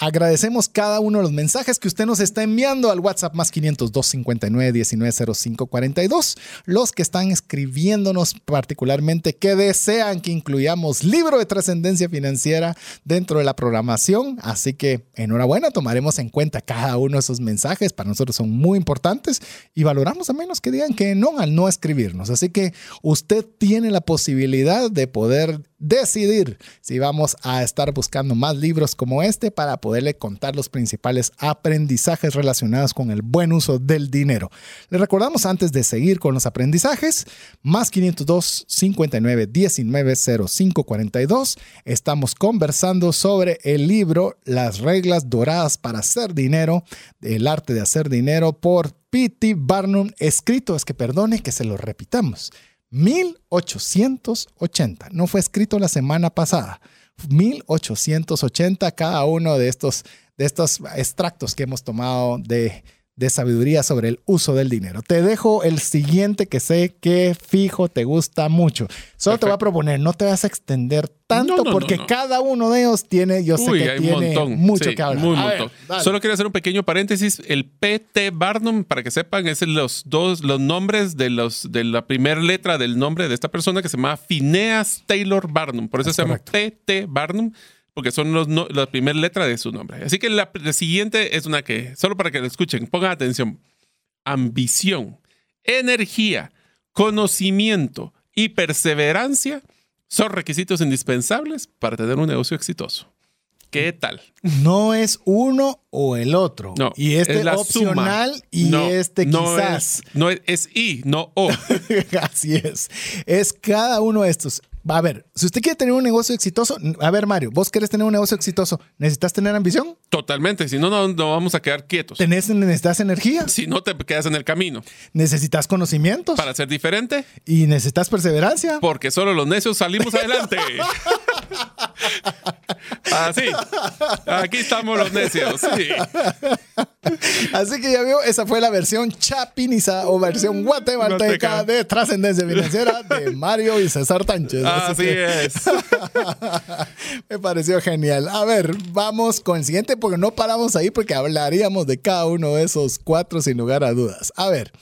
Agradecemos cada uno de los mensajes que usted nos está enviando al WhatsApp más 502 59 19 05 42. Los que están escribiéndonos particularmente que desean que incluyamos libro de trascendencia financiera dentro de la programación. Así que enhorabuena, tomaremos en cuenta cada uno de esos mensajes. Para nosotros son muy importantes y valoramos a menos que digan que no al no escribirnos. Así que usted tiene la posibilidad de poder decidir si vamos a estar buscando más libros como este para poderle contar los principales aprendizajes relacionados con el buen uso del dinero. Le recordamos antes de seguir con los aprendizajes, más 502 59 19 05 42, estamos conversando sobre el libro Las reglas doradas para hacer dinero, el arte de hacer dinero por P.T. Barnum, escrito, es que perdone que se lo repitamos, 1880. No fue escrito la semana pasada. 1880 cada uno de estos, de estos extractos que hemos tomado de de sabiduría sobre el uso del dinero. Te dejo el siguiente que sé que fijo te gusta mucho. Solo te voy a proponer, no te vas a extender tanto porque cada uno de ellos tiene, yo sé que tiene mucho que hablar. Solo quiero hacer un pequeño paréntesis. El PT Barnum, para que sepan, es los dos, los nombres de los de la primera letra del nombre de esta persona que se llama Phineas Taylor Barnum. Por eso se llama PT Barnum porque son los la primera letra de su nombre. Así que la, siguiente es una que, solo para que lo escuchen, pongan atención. Ambición, energía, conocimiento y perseverancia son requisitos indispensables para tener un negocio exitoso. ¿Qué tal? No es uno o el otro. No. Y este es opcional y este quizás. no es, es I, no O. Así es. Es cada uno de estos. A ver, si usted quiere tener un negocio exitoso, a ver, Mario, vos querés tener un negocio exitoso, ¿necesitas tener ambición? Totalmente, si no, no, vamos a quedar quietos. ¿Tenés, ¿Necesitas energía? Si no, te quedas en el camino. ¿Necesitas conocimientos? Para ser diferente. ¿Y necesitas perseverancia? Porque solo los necios salimos adelante. Así. Aquí estamos los necios. Así que ya vio, esa fue la versión chapiniza o versión guatemalteca de trascendencia financiera de Mario y César Tánchez. Así, es. Me pareció genial. A ver, vamos con el siguiente porque no paramos ahí porque hablaríamos de cada uno de esos cuatro sin lugar a dudas. A ver.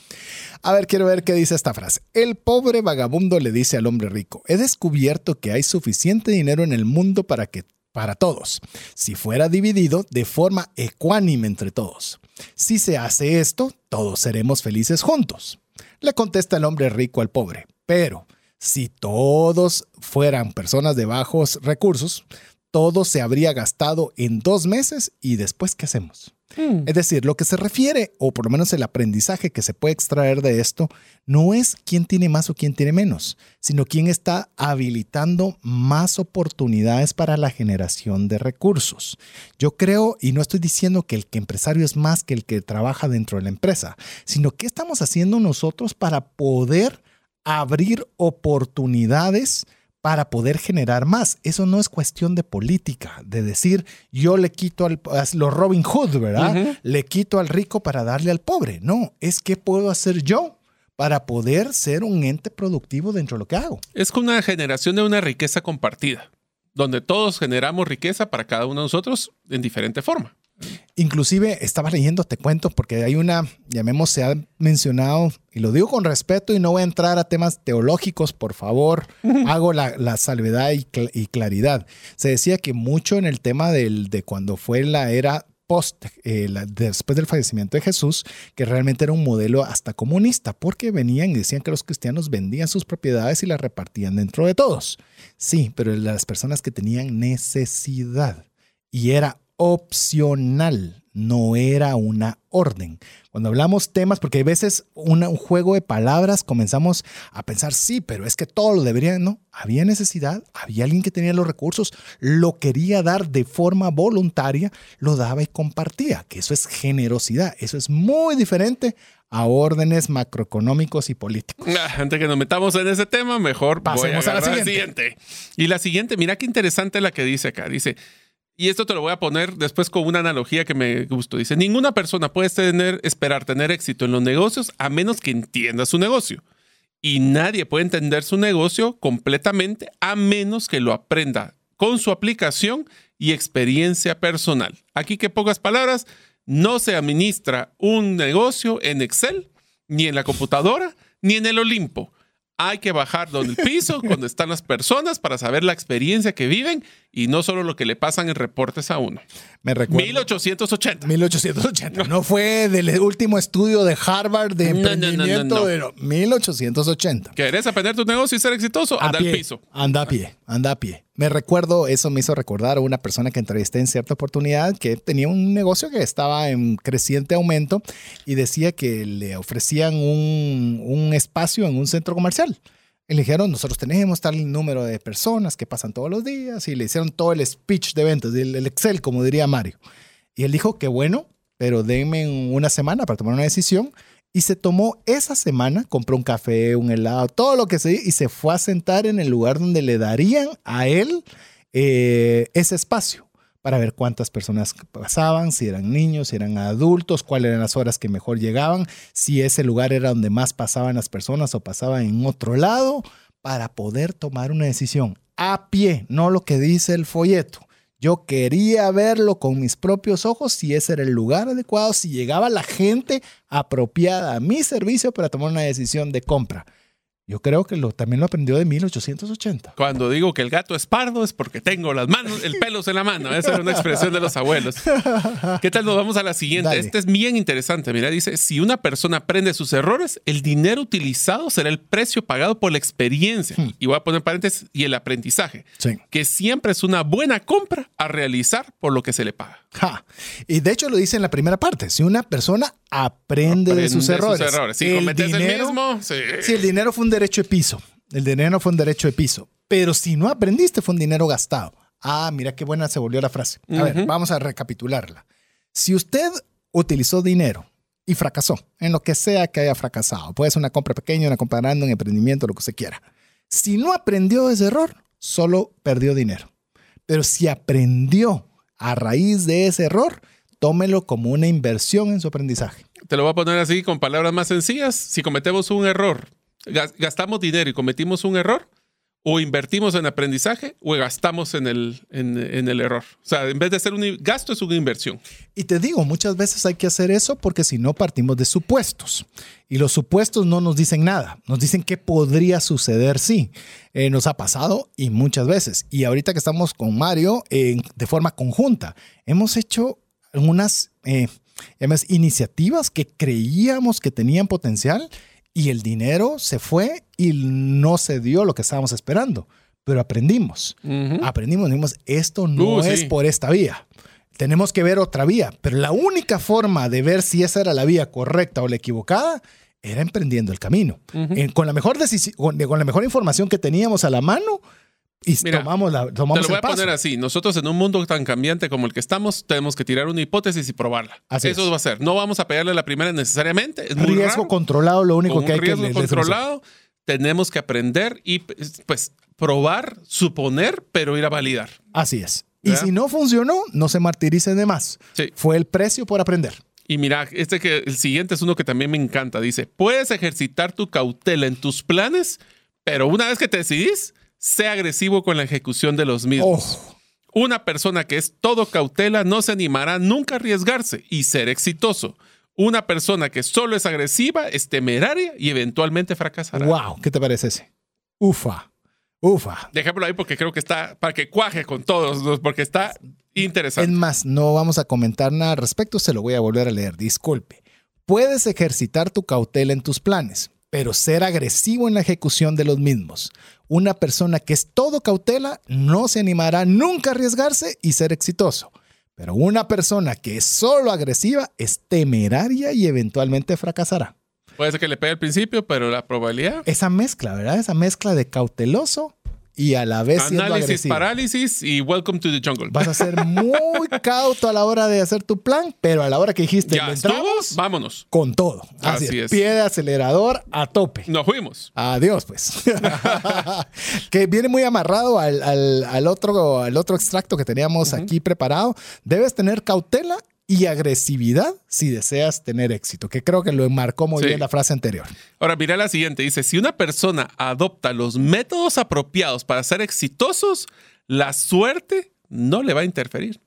A ver, quiero ver qué dice esta frase. El pobre vagabundo le dice al hombre rico, he descubierto que hay suficiente dinero en el mundo para que para todos, si fuera dividido de forma ecuánime entre todos. Si se hace esto, todos seremos felices juntos. Le contesta el hombre rico al pobre, pero si todos fueran personas de bajos recursos, todo se habría gastado en dos meses y después, ¿qué hacemos? Hmm. Es decir, lo que se refiere, o por lo menos el aprendizaje que se puede extraer de esto, no es quién tiene más o quién tiene menos, sino quién está habilitando más oportunidades para la generación de recursos. Yo creo, y no estoy diciendo que el que empresario es más que el que trabaja dentro de la empresa, sino qué estamos haciendo nosotros para poder abrir oportunidades para poder generar más. Eso no es cuestión de política, de decir yo le quito al lo Robin Hood, ¿verdad? Le quito al rico para darle al pobre. No, es qué puedo hacer yo para poder ser un ente productivo dentro de lo que hago. Es una generación de una riqueza compartida, donde todos generamos riqueza para cada uno de nosotros en diferente forma. Inclusive estaba leyendo, te cuento, porque hay una, llamemos, se ha mencionado, y lo digo con respeto y no voy a entrar a temas teológicos, por favor, hago la, salvedad y, claridad. Se decía que mucho en el tema del, de cuando fue la era post, eh, después del fallecimiento de Jesús, que realmente era un modelo hasta comunista, porque venían y decían que los cristianos vendían sus propiedades y las repartían dentro de todos. Sí, pero las personas que tenían necesidad. Y era opcional, no era una orden. Cuando hablamos temas, porque hay veces un juego de palabras comenzamos a pensar, sí, pero es que todo lo deberían, no, había necesidad, había alguien que tenía los recursos, lo quería dar de forma voluntaria, lo daba y compartía, que eso es generosidad, eso es muy diferente a órdenes macroeconómicos y políticos. Antes que nos metamos en ese tema, mejor pasemos a, la siguiente. Y la siguiente, mira qué interesante la que dice acá, dice, y esto te lo voy a poner después con una analogía que me gustó. Dice, ninguna persona puede tener, esperar tener éxito en los negocios a menos que entienda su negocio. Y nadie puede entender su negocio completamente a menos que lo aprenda con su aplicación y experiencia personal. Aquí que pocas palabras, no se administra un negocio en Excel, ni en la computadora, ni en el Olimpo hay que bajar donde el piso, donde están las personas, para saber la experiencia que viven y no solo lo que le pasan en reportes a uno. Me recuerdo. 1880. 1880. No fue del último estudio de Harvard de emprendimiento, no, 1880. ¿Querés aprender tu negocio y ser exitoso? Anda al piso. Anda a pie, anda a pie. Me recuerdo, eso me hizo recordar a una persona que entrevisté en cierta oportunidad que tenía un negocio que estaba en creciente aumento y decía que le ofrecían un, un espacio en un centro comercial. Y le dijeron, nosotros tenemos tal número de personas que pasan todos los días y le hicieron todo el speech de ventas, el, el Excel, como diría Mario. Y él dijo que bueno, pero denme una semana para tomar una decisión. Y se tomó esa semana, compró un café, un helado, todo lo que se y se fue a sentar en el lugar donde le darían a él eh, ese espacio para ver cuántas personas pasaban, si eran niños, si eran adultos, cuáles eran las horas que mejor llegaban, si ese lugar era donde más pasaban las personas o pasaban en otro lado, para poder tomar una decisión a pie, no lo que dice el folleto. Yo quería verlo con mis propios ojos si ese era el lugar adecuado, si llegaba la gente apropiada a mi servicio para tomar una decisión de compra. Yo creo que lo, también lo aprendió de 1880. Cuando digo que el gato es pardo es porque tengo las manos, el pelo en la mano. Esa es una expresión de los abuelos. ¿Qué tal? Nos vamos a la siguiente. Este es bien interesante. Mira, dice, si una persona aprende sus errores, el dinero utilizado será el precio pagado por la experiencia. Hmm. Y voy a poner paréntesis, y el aprendizaje. Que siempre es una buena compra a realizar por lo que se le paga. Y de hecho lo dice en la primera parte. Si una persona aprende, de sus errores. Si el cometes el mismo, sí. Si el dinero fue un derecho de piso. El dinero fue un derecho de piso. Pero si no aprendiste, fue un dinero gastado. Ah, mira qué buena se volvió la frase. A ver, vamos a recapitularla. Si usted utilizó dinero y fracasó en lo que sea que haya fracasado, puede ser una compra pequeña, una compra grande, un emprendimiento, lo que usted quiera. Si no aprendió ese error, solo perdió dinero. Pero si aprendió a raíz de ese error, tómelo como una inversión en su aprendizaje. Te lo voy a poner así con palabras más sencillas. Si cometemos un error, gastamos dinero y cometimos un error, o invertimos en aprendizaje o gastamos en el, en, el error. O sea, en vez de ser un gasto, es una inversión. Y te digo, muchas veces hay que hacer eso porque si no partimos de supuestos. Y los supuestos no nos dicen nada. Nos dicen qué podría suceder si. Eh, nos ha pasado y muchas veces. Y ahorita que estamos con Mario, de forma conjunta, hemos hecho unas eh, iniciativas que creíamos que tenían potencial y el dinero se fue y no se dio lo que estábamos esperando. Pero aprendimos. Aprendimos, dijimos, esto no uh, es por esta vía. tenemos que ver otra vía. Pero la única forma de ver si esa era la vía correcta o la equivocada era emprendiendo el camino. Eh, con, la mejor con, con la mejor información que teníamos a la mano, y tomamos la tomamos Te lo voy a poner así. Nosotros en un mundo tan cambiante como el que estamos, tenemos que tirar una hipótesis y probarla. Eso va a ser. No vamos a pegarle la primera necesariamente. Es muy riesgo controlado, lo único que hay riesgo que controlado, tenemos que aprender y pues probar, suponer, pero ir a validar. Así es. Y si no funcionó, no se martiricen de más. Fue el precio por aprender. Y mira, este que el siguiente es uno que también me encanta. Dice, puedes ejercitar tu cautela en tus planes, pero una vez que te decidís, sé agresivo con la ejecución de los mismos. Oh. Una persona que es todo cautela no se animará nunca a arriesgarse y ser exitoso. Una persona que solo es agresiva es temeraria y eventualmente fracasará. Wow, ¿qué te parece ese? Ufa. Ufa. Dejémoslo ahí porque creo que está para que cuaje con todos, porque está interesante. Es más, no vamos a comentar nada al respecto, se lo voy a volver a leer. Disculpe. Puedes ejercitar tu cautela en tus planes, pero ser agresivo en la ejecución de los mismos. Una persona que es todo cautela no se animará nunca a arriesgarse y ser exitoso. Pero una persona que es solo agresiva es temeraria y eventualmente fracasará. Puede ser que le pegue al principio, pero la probabilidad. Esa mezcla, ¿verdad? Esa mezcla de cauteloso y a la vez Análisis, parálisis y welcome to the jungle. Vas a ser muy cauto a la hora de hacer tu plan, pero a la hora que dijiste, ya entramos, vámonos. Con todo. Así, es. Pie de acelerador a tope. Nos fuimos. Adiós, pues. que viene muy amarrado al, otro, al otro extracto que teníamos aquí preparado. Debes tener cautela y agresividad si deseas tener éxito, que creo que lo enmarcó muy bien la frase anterior. Ahora, mira la siguiente, dice, si una persona adopta los métodos apropiados para ser exitosos, la suerte no le va a interferir.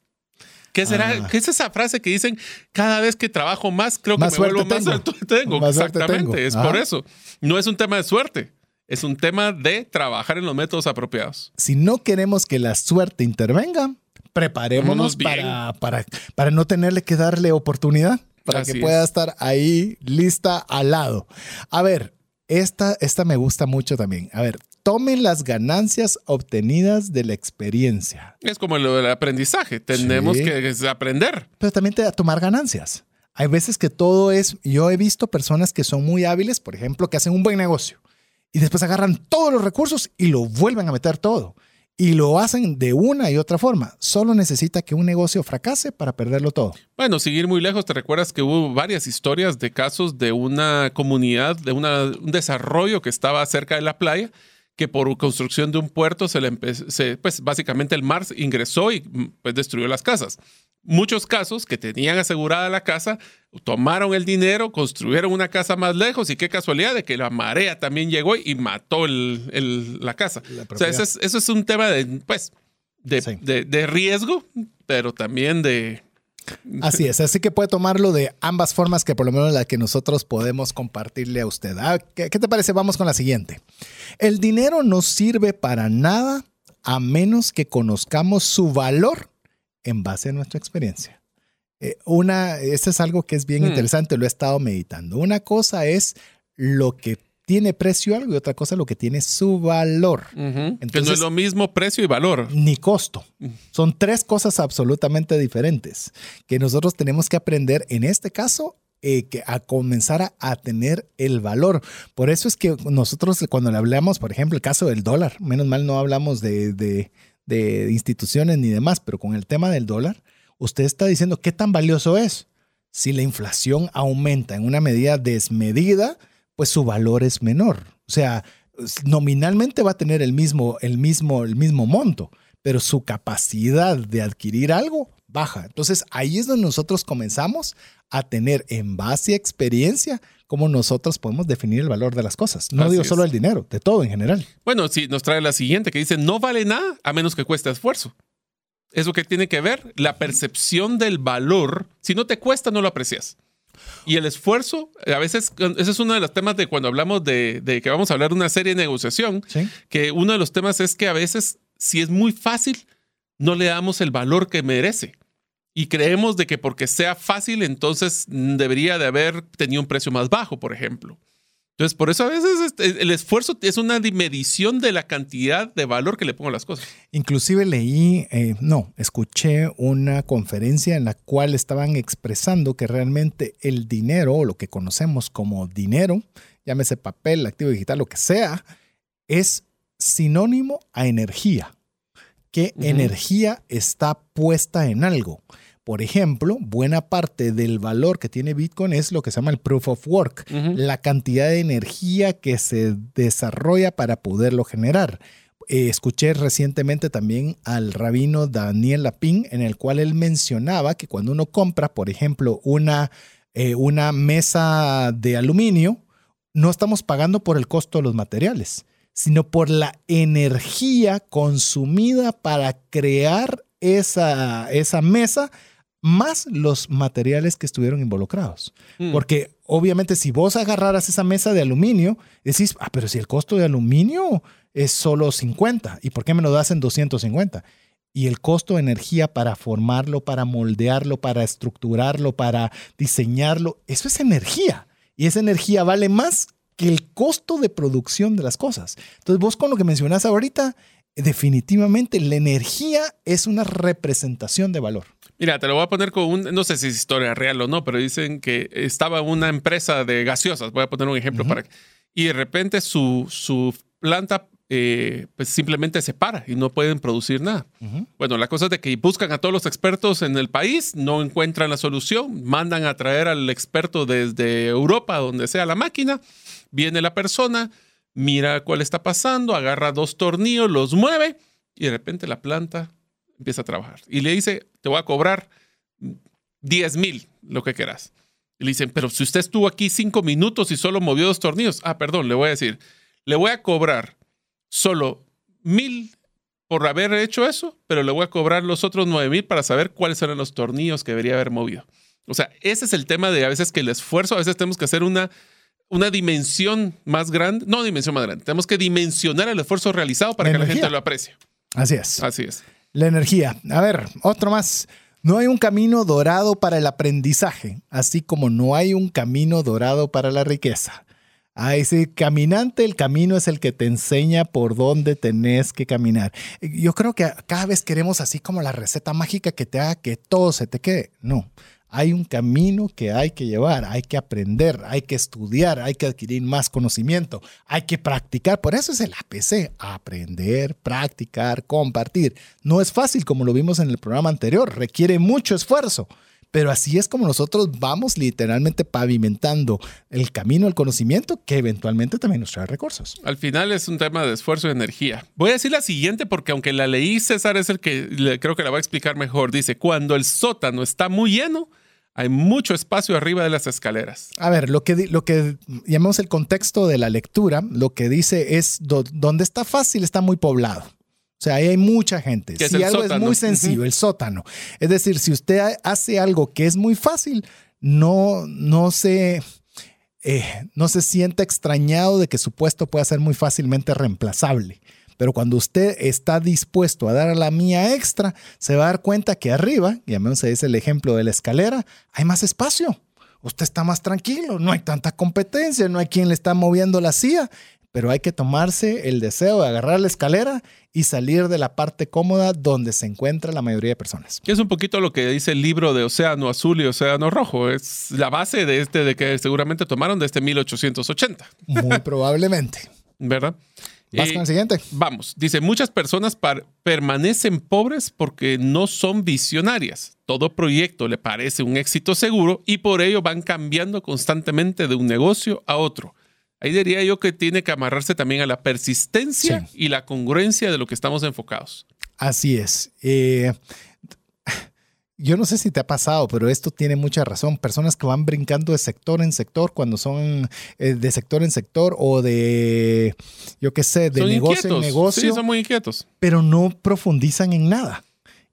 ¿Qué será? Ah. ¿Qué es esa frase que dicen cada vez que trabajo más, creo que me vuelvo más alto tengo? Exactamente, es por eso. No es un tema de suerte, es un tema de trabajar en los métodos apropiados. Si no queremos que la suerte intervenga, preparémonos para, para, para no tenerle que darle oportunidad, para que pueda estar ahí lista al lado. A ver, esta, esta me gusta mucho también. A ver, tomen las ganancias obtenidas de la experiencia. Es como lo del aprendizaje, tenemos que aprender. Pero también te da tomar ganancias. Hay veces que todo es, yo he visto personas que son muy hábiles, por ejemplo, que hacen un buen negocio y después agarran todos los recursos y lo vuelven a meter todo y lo hacen de una y otra forma. Solo necesita que un negocio fracase para perderlo todo. Bueno, seguir muy lejos, te recuerdas que hubo varias historias de casos de una comunidad, de un desarrollo que estaba cerca de la playa, que por construcción de un puerto se le empezó, pues básicamente el mar ingresó y pues destruyó las casas. Muchos casos que tenían asegurada la casa, tomaron el dinero, construyeron una casa más lejos y qué casualidad de que la marea también llegó y mató la casa. o sea, eso es, un tema de, pues, de, riesgo, pero también de... Así es, así que puede tomarlo de ambas formas que por lo menos la que nosotros podemos compartirle a usted. Ah, ¿Qué te parece? Vamos con la siguiente. El dinero no sirve para nada a menos que conozcamos su valor en base a nuestra experiencia. Eh, una, esto es algo que es bien hmm. interesante, lo he estado meditando. Una cosa es lo que tiene precio algo y otra cosa lo que tiene su valor. Entonces, que no es lo mismo precio y valor. Ni costo. Mm. Son tres cosas absolutamente diferentes que nosotros tenemos que aprender en este caso eh, que a comenzar a, tener el valor. Por eso es que nosotros cuando le hablamos, por ejemplo, el caso del dólar, menos mal no hablamos de, de instituciones ni demás, pero con el tema del dólar, usted está diciendo qué tan valioso es. Si la inflación aumenta en una medida desmedida, pues su valor es menor. O sea, nominalmente va a tener el mismo, el mismo, el mismo monto, pero su capacidad de adquirir algo baja. Entonces ahí es donde nosotros comenzamos a tener en base a experiencia cómo nosotros podemos definir el valor de las cosas. No digo solo el dinero, de todo en general. Bueno, sí, nos trae la siguiente que dice, no vale nada a menos que cueste esfuerzo. Eso que tiene que ver la percepción del valor. Si no te cuesta, no lo aprecias. Y el esfuerzo, a veces, ese es uno de los temas de cuando hablamos de, que vamos a hablar de una serie de negociación, que uno de los temas es que a veces, si es muy fácil, no le damos el valor que merece y creemos de que porque sea fácil, entonces debería de haber tenido un precio más bajo, por ejemplo. Entonces, por eso a veces este, el esfuerzo es una medición de la cantidad de valor que le pongo a las cosas. Inclusive leí, eh, no, escuché una conferencia en la cual estaban expresando que realmente el dinero, o lo que conocemos como dinero, llámese papel, activo digital, lo que sea, es sinónimo a energía. ¿Qué energía está puesta en algo? Por ejemplo, buena parte del valor que tiene Bitcoin es lo que se llama el proof of work, la cantidad de energía que se desarrolla para poderlo generar. Eh, escuché recientemente también al rabino Daniel Lapin, en el cual él mencionaba que cuando uno compra, por ejemplo, una, eh, una mesa de aluminio, no estamos pagando por el costo de los materiales, sino por la energía consumida para crear esa, esa mesa más los materiales que estuvieron involucrados. Mm. Porque obviamente si vos agarraras esa mesa de aluminio, decís, ah, pero si el costo de aluminio es solo 50, ¿y por qué me lo das en 250? Y el costo de energía para formarlo, para moldearlo, para estructurarlo, para diseñarlo, eso es energía. Y esa energía vale más que el costo de producción de las cosas. Entonces vos con lo que mencionás ahorita, definitivamente la energía es una representación de valor. Mira, te lo voy a poner con un, no sé si es historia real o no, pero dicen que estaba una empresa de gaseosas, voy a poner un ejemplo para que, y de repente su, su planta eh, pues simplemente se para y no pueden producir nada. Bueno, la cosa es de que buscan a todos los expertos en el país, no encuentran la solución, mandan a traer al experto desde Europa, donde sea la máquina, viene la persona, mira cuál está pasando, agarra dos tornillos, los mueve y de repente la planta empieza a trabajar. Y le dice, te voy a cobrar 10 mil, lo que quieras. Y le dicen, pero si usted estuvo aquí cinco minutos y solo movió dos tornillos, ah, perdón, le voy a decir, le voy a cobrar solo mil por haber hecho eso, pero le voy a cobrar los otros nueve mil para saber cuáles eran los tornillos que debería haber movido. O sea, ese es el tema de a veces que el esfuerzo, a veces tenemos que hacer una, una dimensión más grande, no dimensión más grande, tenemos que dimensionar el esfuerzo realizado para que la gente lo aprecie. Así es. Así es. La energía. A ver, otro más. No hay un camino dorado para el aprendizaje, así como no hay un camino dorado para la riqueza. A ese caminante, el camino es el que te enseña por dónde tenés que caminar. Yo creo que cada vez queremos así como la receta mágica que te haga que todo se te quede. No, hay un camino que hay que llevar, hay que aprender, hay que estudiar, hay que adquirir más conocimiento, hay que practicar. Por eso es el APC, aprender, practicar, compartir. No es fácil como lo vimos en el programa anterior, requiere mucho esfuerzo. Pero así es como nosotros vamos literalmente pavimentando el camino al conocimiento que eventualmente también nos trae recursos. Al final es un tema de esfuerzo y energía. Voy a decir la siguiente porque aunque la leí, César es el que creo que la va a explicar mejor. Dice, cuando el sótano está muy lleno, hay mucho espacio arriba de las escaleras. A ver, lo que, lo que llamamos el contexto de la lectura, lo que dice es donde está fácil está muy poblado. O sea, ahí hay mucha gente. Si algo es muy sencillo, el sótano. Es decir, si usted hace algo que es muy fácil, no, no se... Eh, no se sienta extrañado de que su puesto pueda ser muy fácilmente reemplazable. Pero cuando usted está dispuesto a dar la mía extra, se va a dar cuenta que arriba, y al menos es el ejemplo de la escalera, hay más espacio. Usted está más tranquilo, no hay tanta competencia, no hay quien le está moviendo la silla, pero hay que tomarse el deseo de agarrar la escalera y salir de la parte cómoda donde se encuentra la mayoría de personas. Es un poquito lo que dice el libro de Océano Azul y Océano Rojo. Es la base de este de que seguramente tomaron de este 1880. Muy probablemente. ¿Verdad? Vas con el siguiente. Vamos. Dice, muchas personas permanecen pobres porque no son visionarias. Todo proyecto le parece un éxito seguro y por ello van cambiando constantemente de un negocio a otro. Ahí diría yo que tiene que amarrarse también a la persistencia y la congruencia de lo que estamos enfocados. Así es. Eh, yo no sé si te ha pasado, pero esto tiene mucha razón. Personas que van brincando de sector en sector cuando son eh, de sector en sector o de, yo qué sé, de negocio en negocio. Sí, son muy inquietos. Pero no profundizan en nada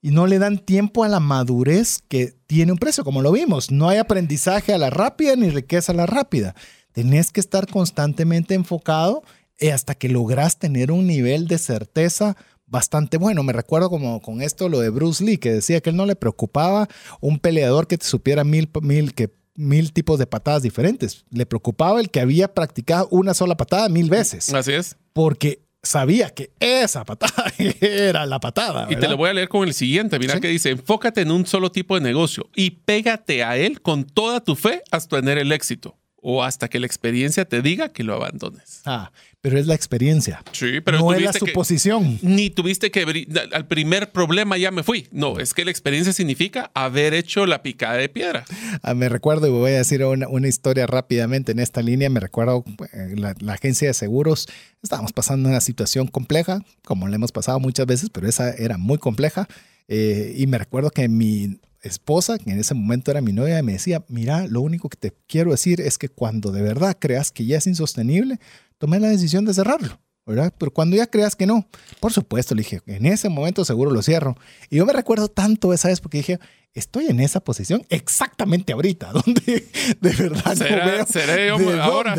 y no le dan tiempo a la madurez que tiene un precio, como lo vimos. No hay aprendizaje a la rápida ni riqueza a la rápida. Tenés que estar constantemente enfocado eh, hasta que logras tener un nivel de certeza bastante bueno. Me recuerdo como con esto lo de Bruce Lee, que decía que él no le preocupaba un peleador que te supiera mil, mil, que mil tipos de patadas diferentes. Le preocupaba el que había practicado una sola patada mil veces. Así es. Porque sabía que esa patada era la patada. Y te lo voy a leer con el siguiente. Mira que dice, enfócate en un solo tipo de negocio y pégate a él con toda tu fe hasta tener el éxito o hasta que la experiencia te diga que lo abandones. Ah, pero es la experiencia. Sí, pero no es la suposición. ni tuviste que al primer problema ya me fui. No, es que la experiencia significa haber hecho la picada de piedra. Ah, me recuerdo y voy a decir una, historia rápidamente en esta línea. Me recuerdo eh, la, la agencia de seguros. Estábamos pasando una situación compleja, como le hemos pasado muchas veces, pero esa era muy compleja. Eh, y me recuerdo que mi esposa, que en ese momento era mi novia, me decía, mira, lo único que te quiero decir es que cuando de verdad creas que ya es insostenible, tomé la decisión de cerrarlo. ¿verdad? Pero cuando ya creas que no, por supuesto, le dije, en ese momento seguro lo cierro. Y yo me recuerdo tanto esa vez porque dije, estoy en esa posición exactamente ahorita, donde de verdad no ¿Seré ahora?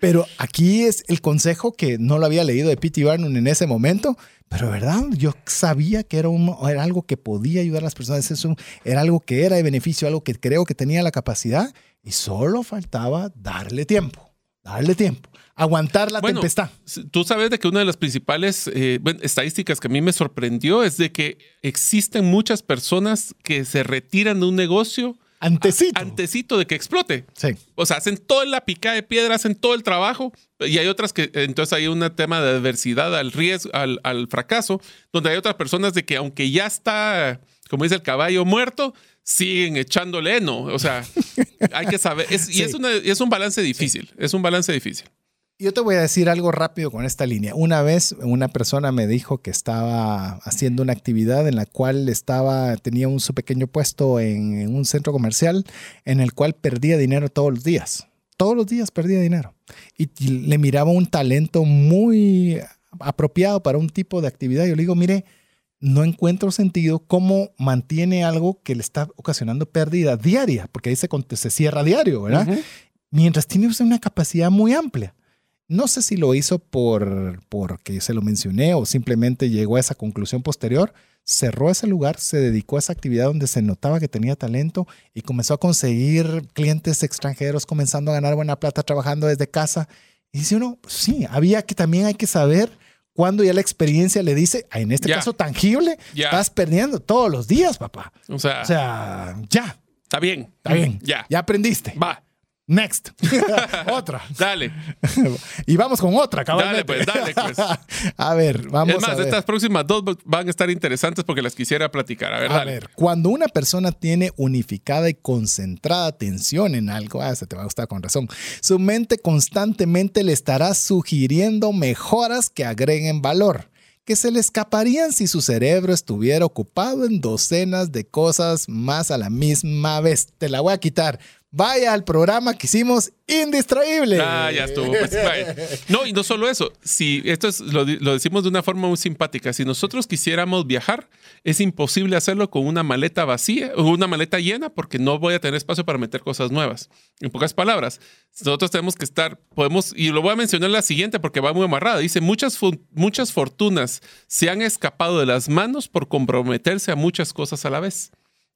Pero aquí es el consejo que no lo había leído de P.T. Barnum en ese momento, pero verdad, yo sabía que era, un, era algo que podía ayudar a las personas, eso era algo que era de beneficio, algo que creo que tenía la capacidad y solo faltaba darle tiempo, darle tiempo, aguantar la tempestad. Tú sabes de que una de las principales eh, estadísticas que a mí me sorprendió es de que existen muchas personas que se retiran de un negocio Antecito. Antecito de que explote. Sí. O sea, hacen toda la pica de piedra, hacen todo el trabajo. Y hay otras que, entonces hay un tema de adversidad al riesgo, al, al fracaso, donde hay otras personas de que aunque ya está, como dice el caballo muerto, siguen echándole heno. O sea, hay que saber. Y es, es un balance difícil. Es un balance difícil. Yo te voy a decir algo rápido con esta línea. Una vez una persona me dijo que estaba haciendo una actividad en la cual estaba, tenía un su pequeño puesto en, un centro comercial en el cual perdía dinero todos los días. Todos los días perdía dinero. Y, le miraba un talento muy apropiado para un tipo de actividad. Yo le digo, mire, no encuentro sentido cómo mantiene algo que le está ocasionando pérdida diaria, porque ahí se, se cierra diario, ¿verdad? Mientras tiene usted una capacidad muy amplia. No sé si lo hizo por porque se lo mencioné o simplemente llegó a esa conclusión posterior. Cerró ese lugar, se dedicó a esa actividad donde se notaba que tenía talento y comenzó a conseguir clientes extranjeros, comenzando a ganar buena plata trabajando desde casa. Y dice uno, sí, había que también hay que saber cuando ya la experiencia le dice, en este caso tangible, estás perdiendo todos los días, papá. O sea, o sea, ya. Está bien. Está bien. Ya. Ya aprendiste. Va. Next. otra. Dale. y vamos con otra, Dale, pues, dale, pues. a ver, vamos es más, estas próximas dos van a estar interesantes porque las quisiera platicar. A ver, a ver, cuando una persona tiene unificada y concentrada atención en algo, ah, se te va a gustar con razón, su mente constantemente le estará sugiriendo mejoras que agreguen valor que se le escaparían si su cerebro estuviera ocupado en docenas de cosas más a la misma vez. Te la voy a quitar vaya al programa que hicimos Indistraíble. Ah, ya estuvo. Pues, no, y no solo eso. Si esto es, lo, decimos de una forma muy simpática. Si nosotros quisiéramos viajar, es imposible hacerlo con una maleta vacía o una maleta llena porque no voy a tener espacio para meter cosas nuevas. En pocas palabras, nosotros tenemos que estar, podemos, y lo voy a mencionar la siguiente porque va muy amarrada. Dice, muchas, muchas fortunas se han escapado de las manos por comprometerse a muchas cosas a la vez.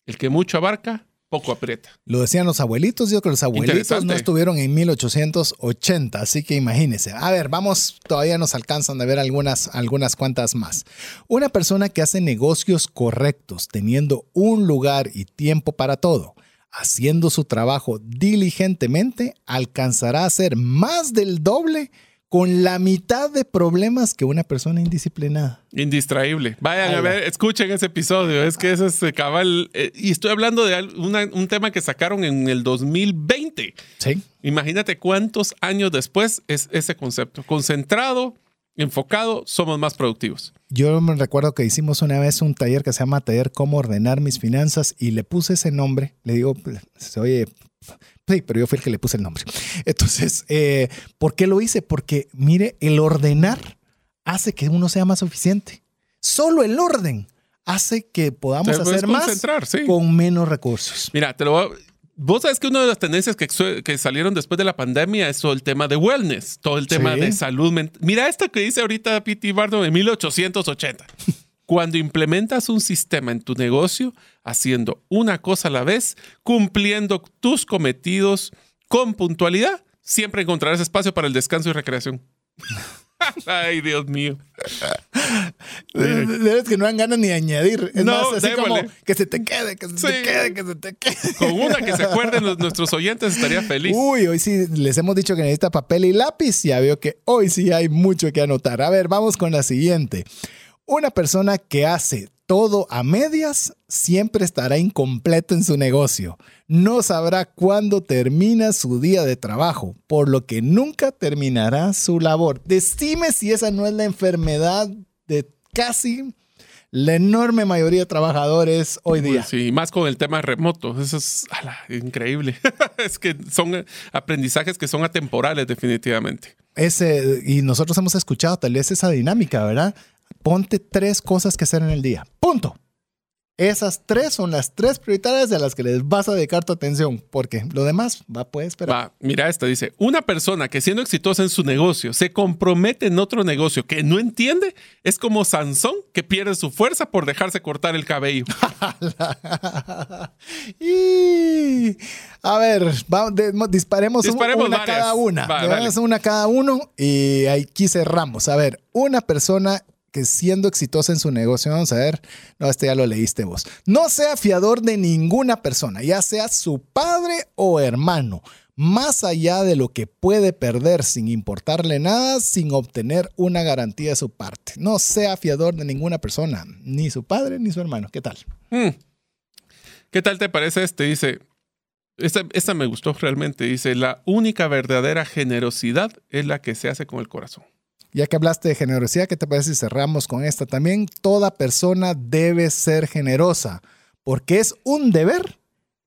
El que mucho abarca, poco aprieta. Lo decían los abuelitos, yo que los abuelitos no estuvieron en 1880, así que imagínense. A ver, vamos, todavía nos alcanzan de ver algunas, algunas cuantas más. Una persona que hace negocios correctos, teniendo un lugar y tiempo para todo, haciendo su trabajo diligentemente, alcanzará a hacer más del doble con la mitad de problemas que una persona indisciplinada. Indistraíble. Vayan a ver, escuchen ese episodio. Es que eso es eh, cabal. Eh, y estoy hablando de un tema que sacaron en el 2020. Sí. Imagínate cuántos años después es ese concepto. Concentrado, enfocado, somos más productivos. Yo me recuerdo que hicimos una vez un taller que se llama Taller Cómo Ordenar Mis Finanzas y le puse ese nombre. Le digo, se oye Sí, pero yo fui el que le puse el nombre. Entonces, eh, ¿por qué lo hice? Porque, mire, el ordenar hace que uno sea más eficiente. Solo el orden hace que podamos hacer más con menos recursos. Mira, te lo voy a... Vos sabes que una de las tendencias que, que, salieron después de la pandemia es todo el tema de wellness, todo el tema de salud mental. Mira esto que dice ahorita P.T. Bardo de 1880. Cuando implementas un sistema en tu negocio, haciendo una cosa a la vez, cumpliendo tus cometidos con puntualidad, siempre encontrarás espacio para el descanso y recreación. Ay, Dios mío. Debes que no dan ganas ni de añadir. Es no, más, así como que se te quede, que se te quede, que se te quede. Con una que se acuerden nuestros oyentes estaría feliz. Uy, hoy sí les hemos dicho que necesita papel y lápiz. Ya veo que hoy sí hay mucho que anotar. A ver, vamos con la siguiente. Una persona que hace todo a medias siempre estará incompleto en su negocio. No sabrá cuándo termina su día de trabajo, por lo que nunca terminará su labor. Decime si esa no es la enfermedad de casi la enorme mayoría de trabajadores hoy día. sí, más con el tema remoto. Eso es increíble. es que son aprendizajes que son atemporales definitivamente. Ese, y nosotros hemos escuchado tal vez esa dinámica, ¿verdad? Ponte tres cosas que hacer en el día. Punto. Esas tres son las tres prioritarias a las que les vas a dedicar tu atención, porque lo demás va, puede esperar. Va, mira esta, dice, una persona que siendo exitosa en su negocio se compromete en otro negocio que no entiende, es como Sansón que pierde su fuerza por dejarse cortar el cabello. y, a ver, disparemos, una cada una. una cada uno y aquí cerramos. A ver, una persona que siendo exitosa en su negocio, vamos a ver, no, este ya lo leíste vos, no sea fiador de ninguna persona, ya sea su padre o hermano, más allá de lo que puede perder sin importarle nada, sin obtener una garantía de su parte. No sea fiador de ninguna persona, ni su padre ni su hermano. ¿Qué tal? Hmm. ¿Qué tal te parece este? Dice, esta, esta me gustó realmente, dice, la única verdadera generosidad es la que se hace con el corazón. Ya que hablaste de generosidad, ¿qué te parece si cerramos con esta también? Toda persona debe ser generosa porque es un deber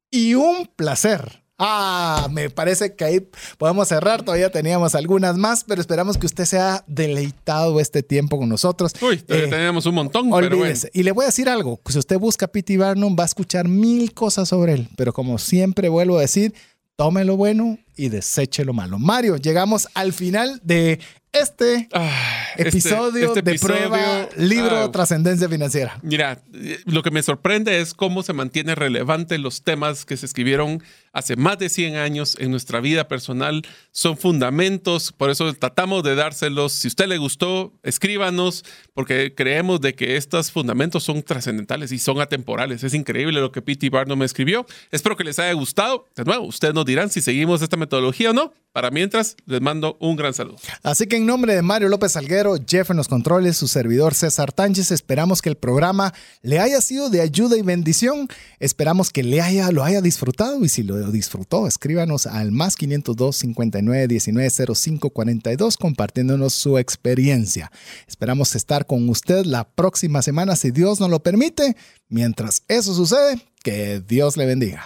y un placer. Ah, me parece que ahí podemos cerrar. Todavía teníamos algunas más, pero esperamos que usted sea deleitado este tiempo con nosotros. Uy, eh, teníamos un montón, pero bueno. Y le voy a decir algo. Si usted busca P.T. Barnum, va a escuchar mil cosas sobre él. Pero como siempre vuelvo a decir, tome lo bueno y deseche lo malo. Mario, llegamos al final de este, ah, este, episodio este de prueba libro ah, Trascendencia Financiera. Mira, lo que me sorprende es cómo se mantiene relevante los temas que se escribieron hace más de 100 años en nuestra vida personal. Son fundamentos, por eso tratamos de dárselos. Si a usted le gustó, escríbanos, porque creemos de que estos fundamentos son trascendentales y son atemporales. Es increíble lo que P.T. Barnum me escribió. Espero que les haya gustado. De nuevo, ustedes nos dirán si seguimos esta metodología o no. Para mientras, les mando un gran saludo. Así que en nombre de Mario López Salguero, Jeff en los controles, su servidor César Tánchez, esperamos que el programa le haya sido de ayuda y bendición. Esperamos que le haya, lo haya disfrutado y si lo disfrutó, escríbanos al más 502 59 19 05 42 compartiéndonos su experiencia. Esperamos estar con usted la próxima semana si Dios nos lo permite. Mientras eso sucede, que Dios le bendiga.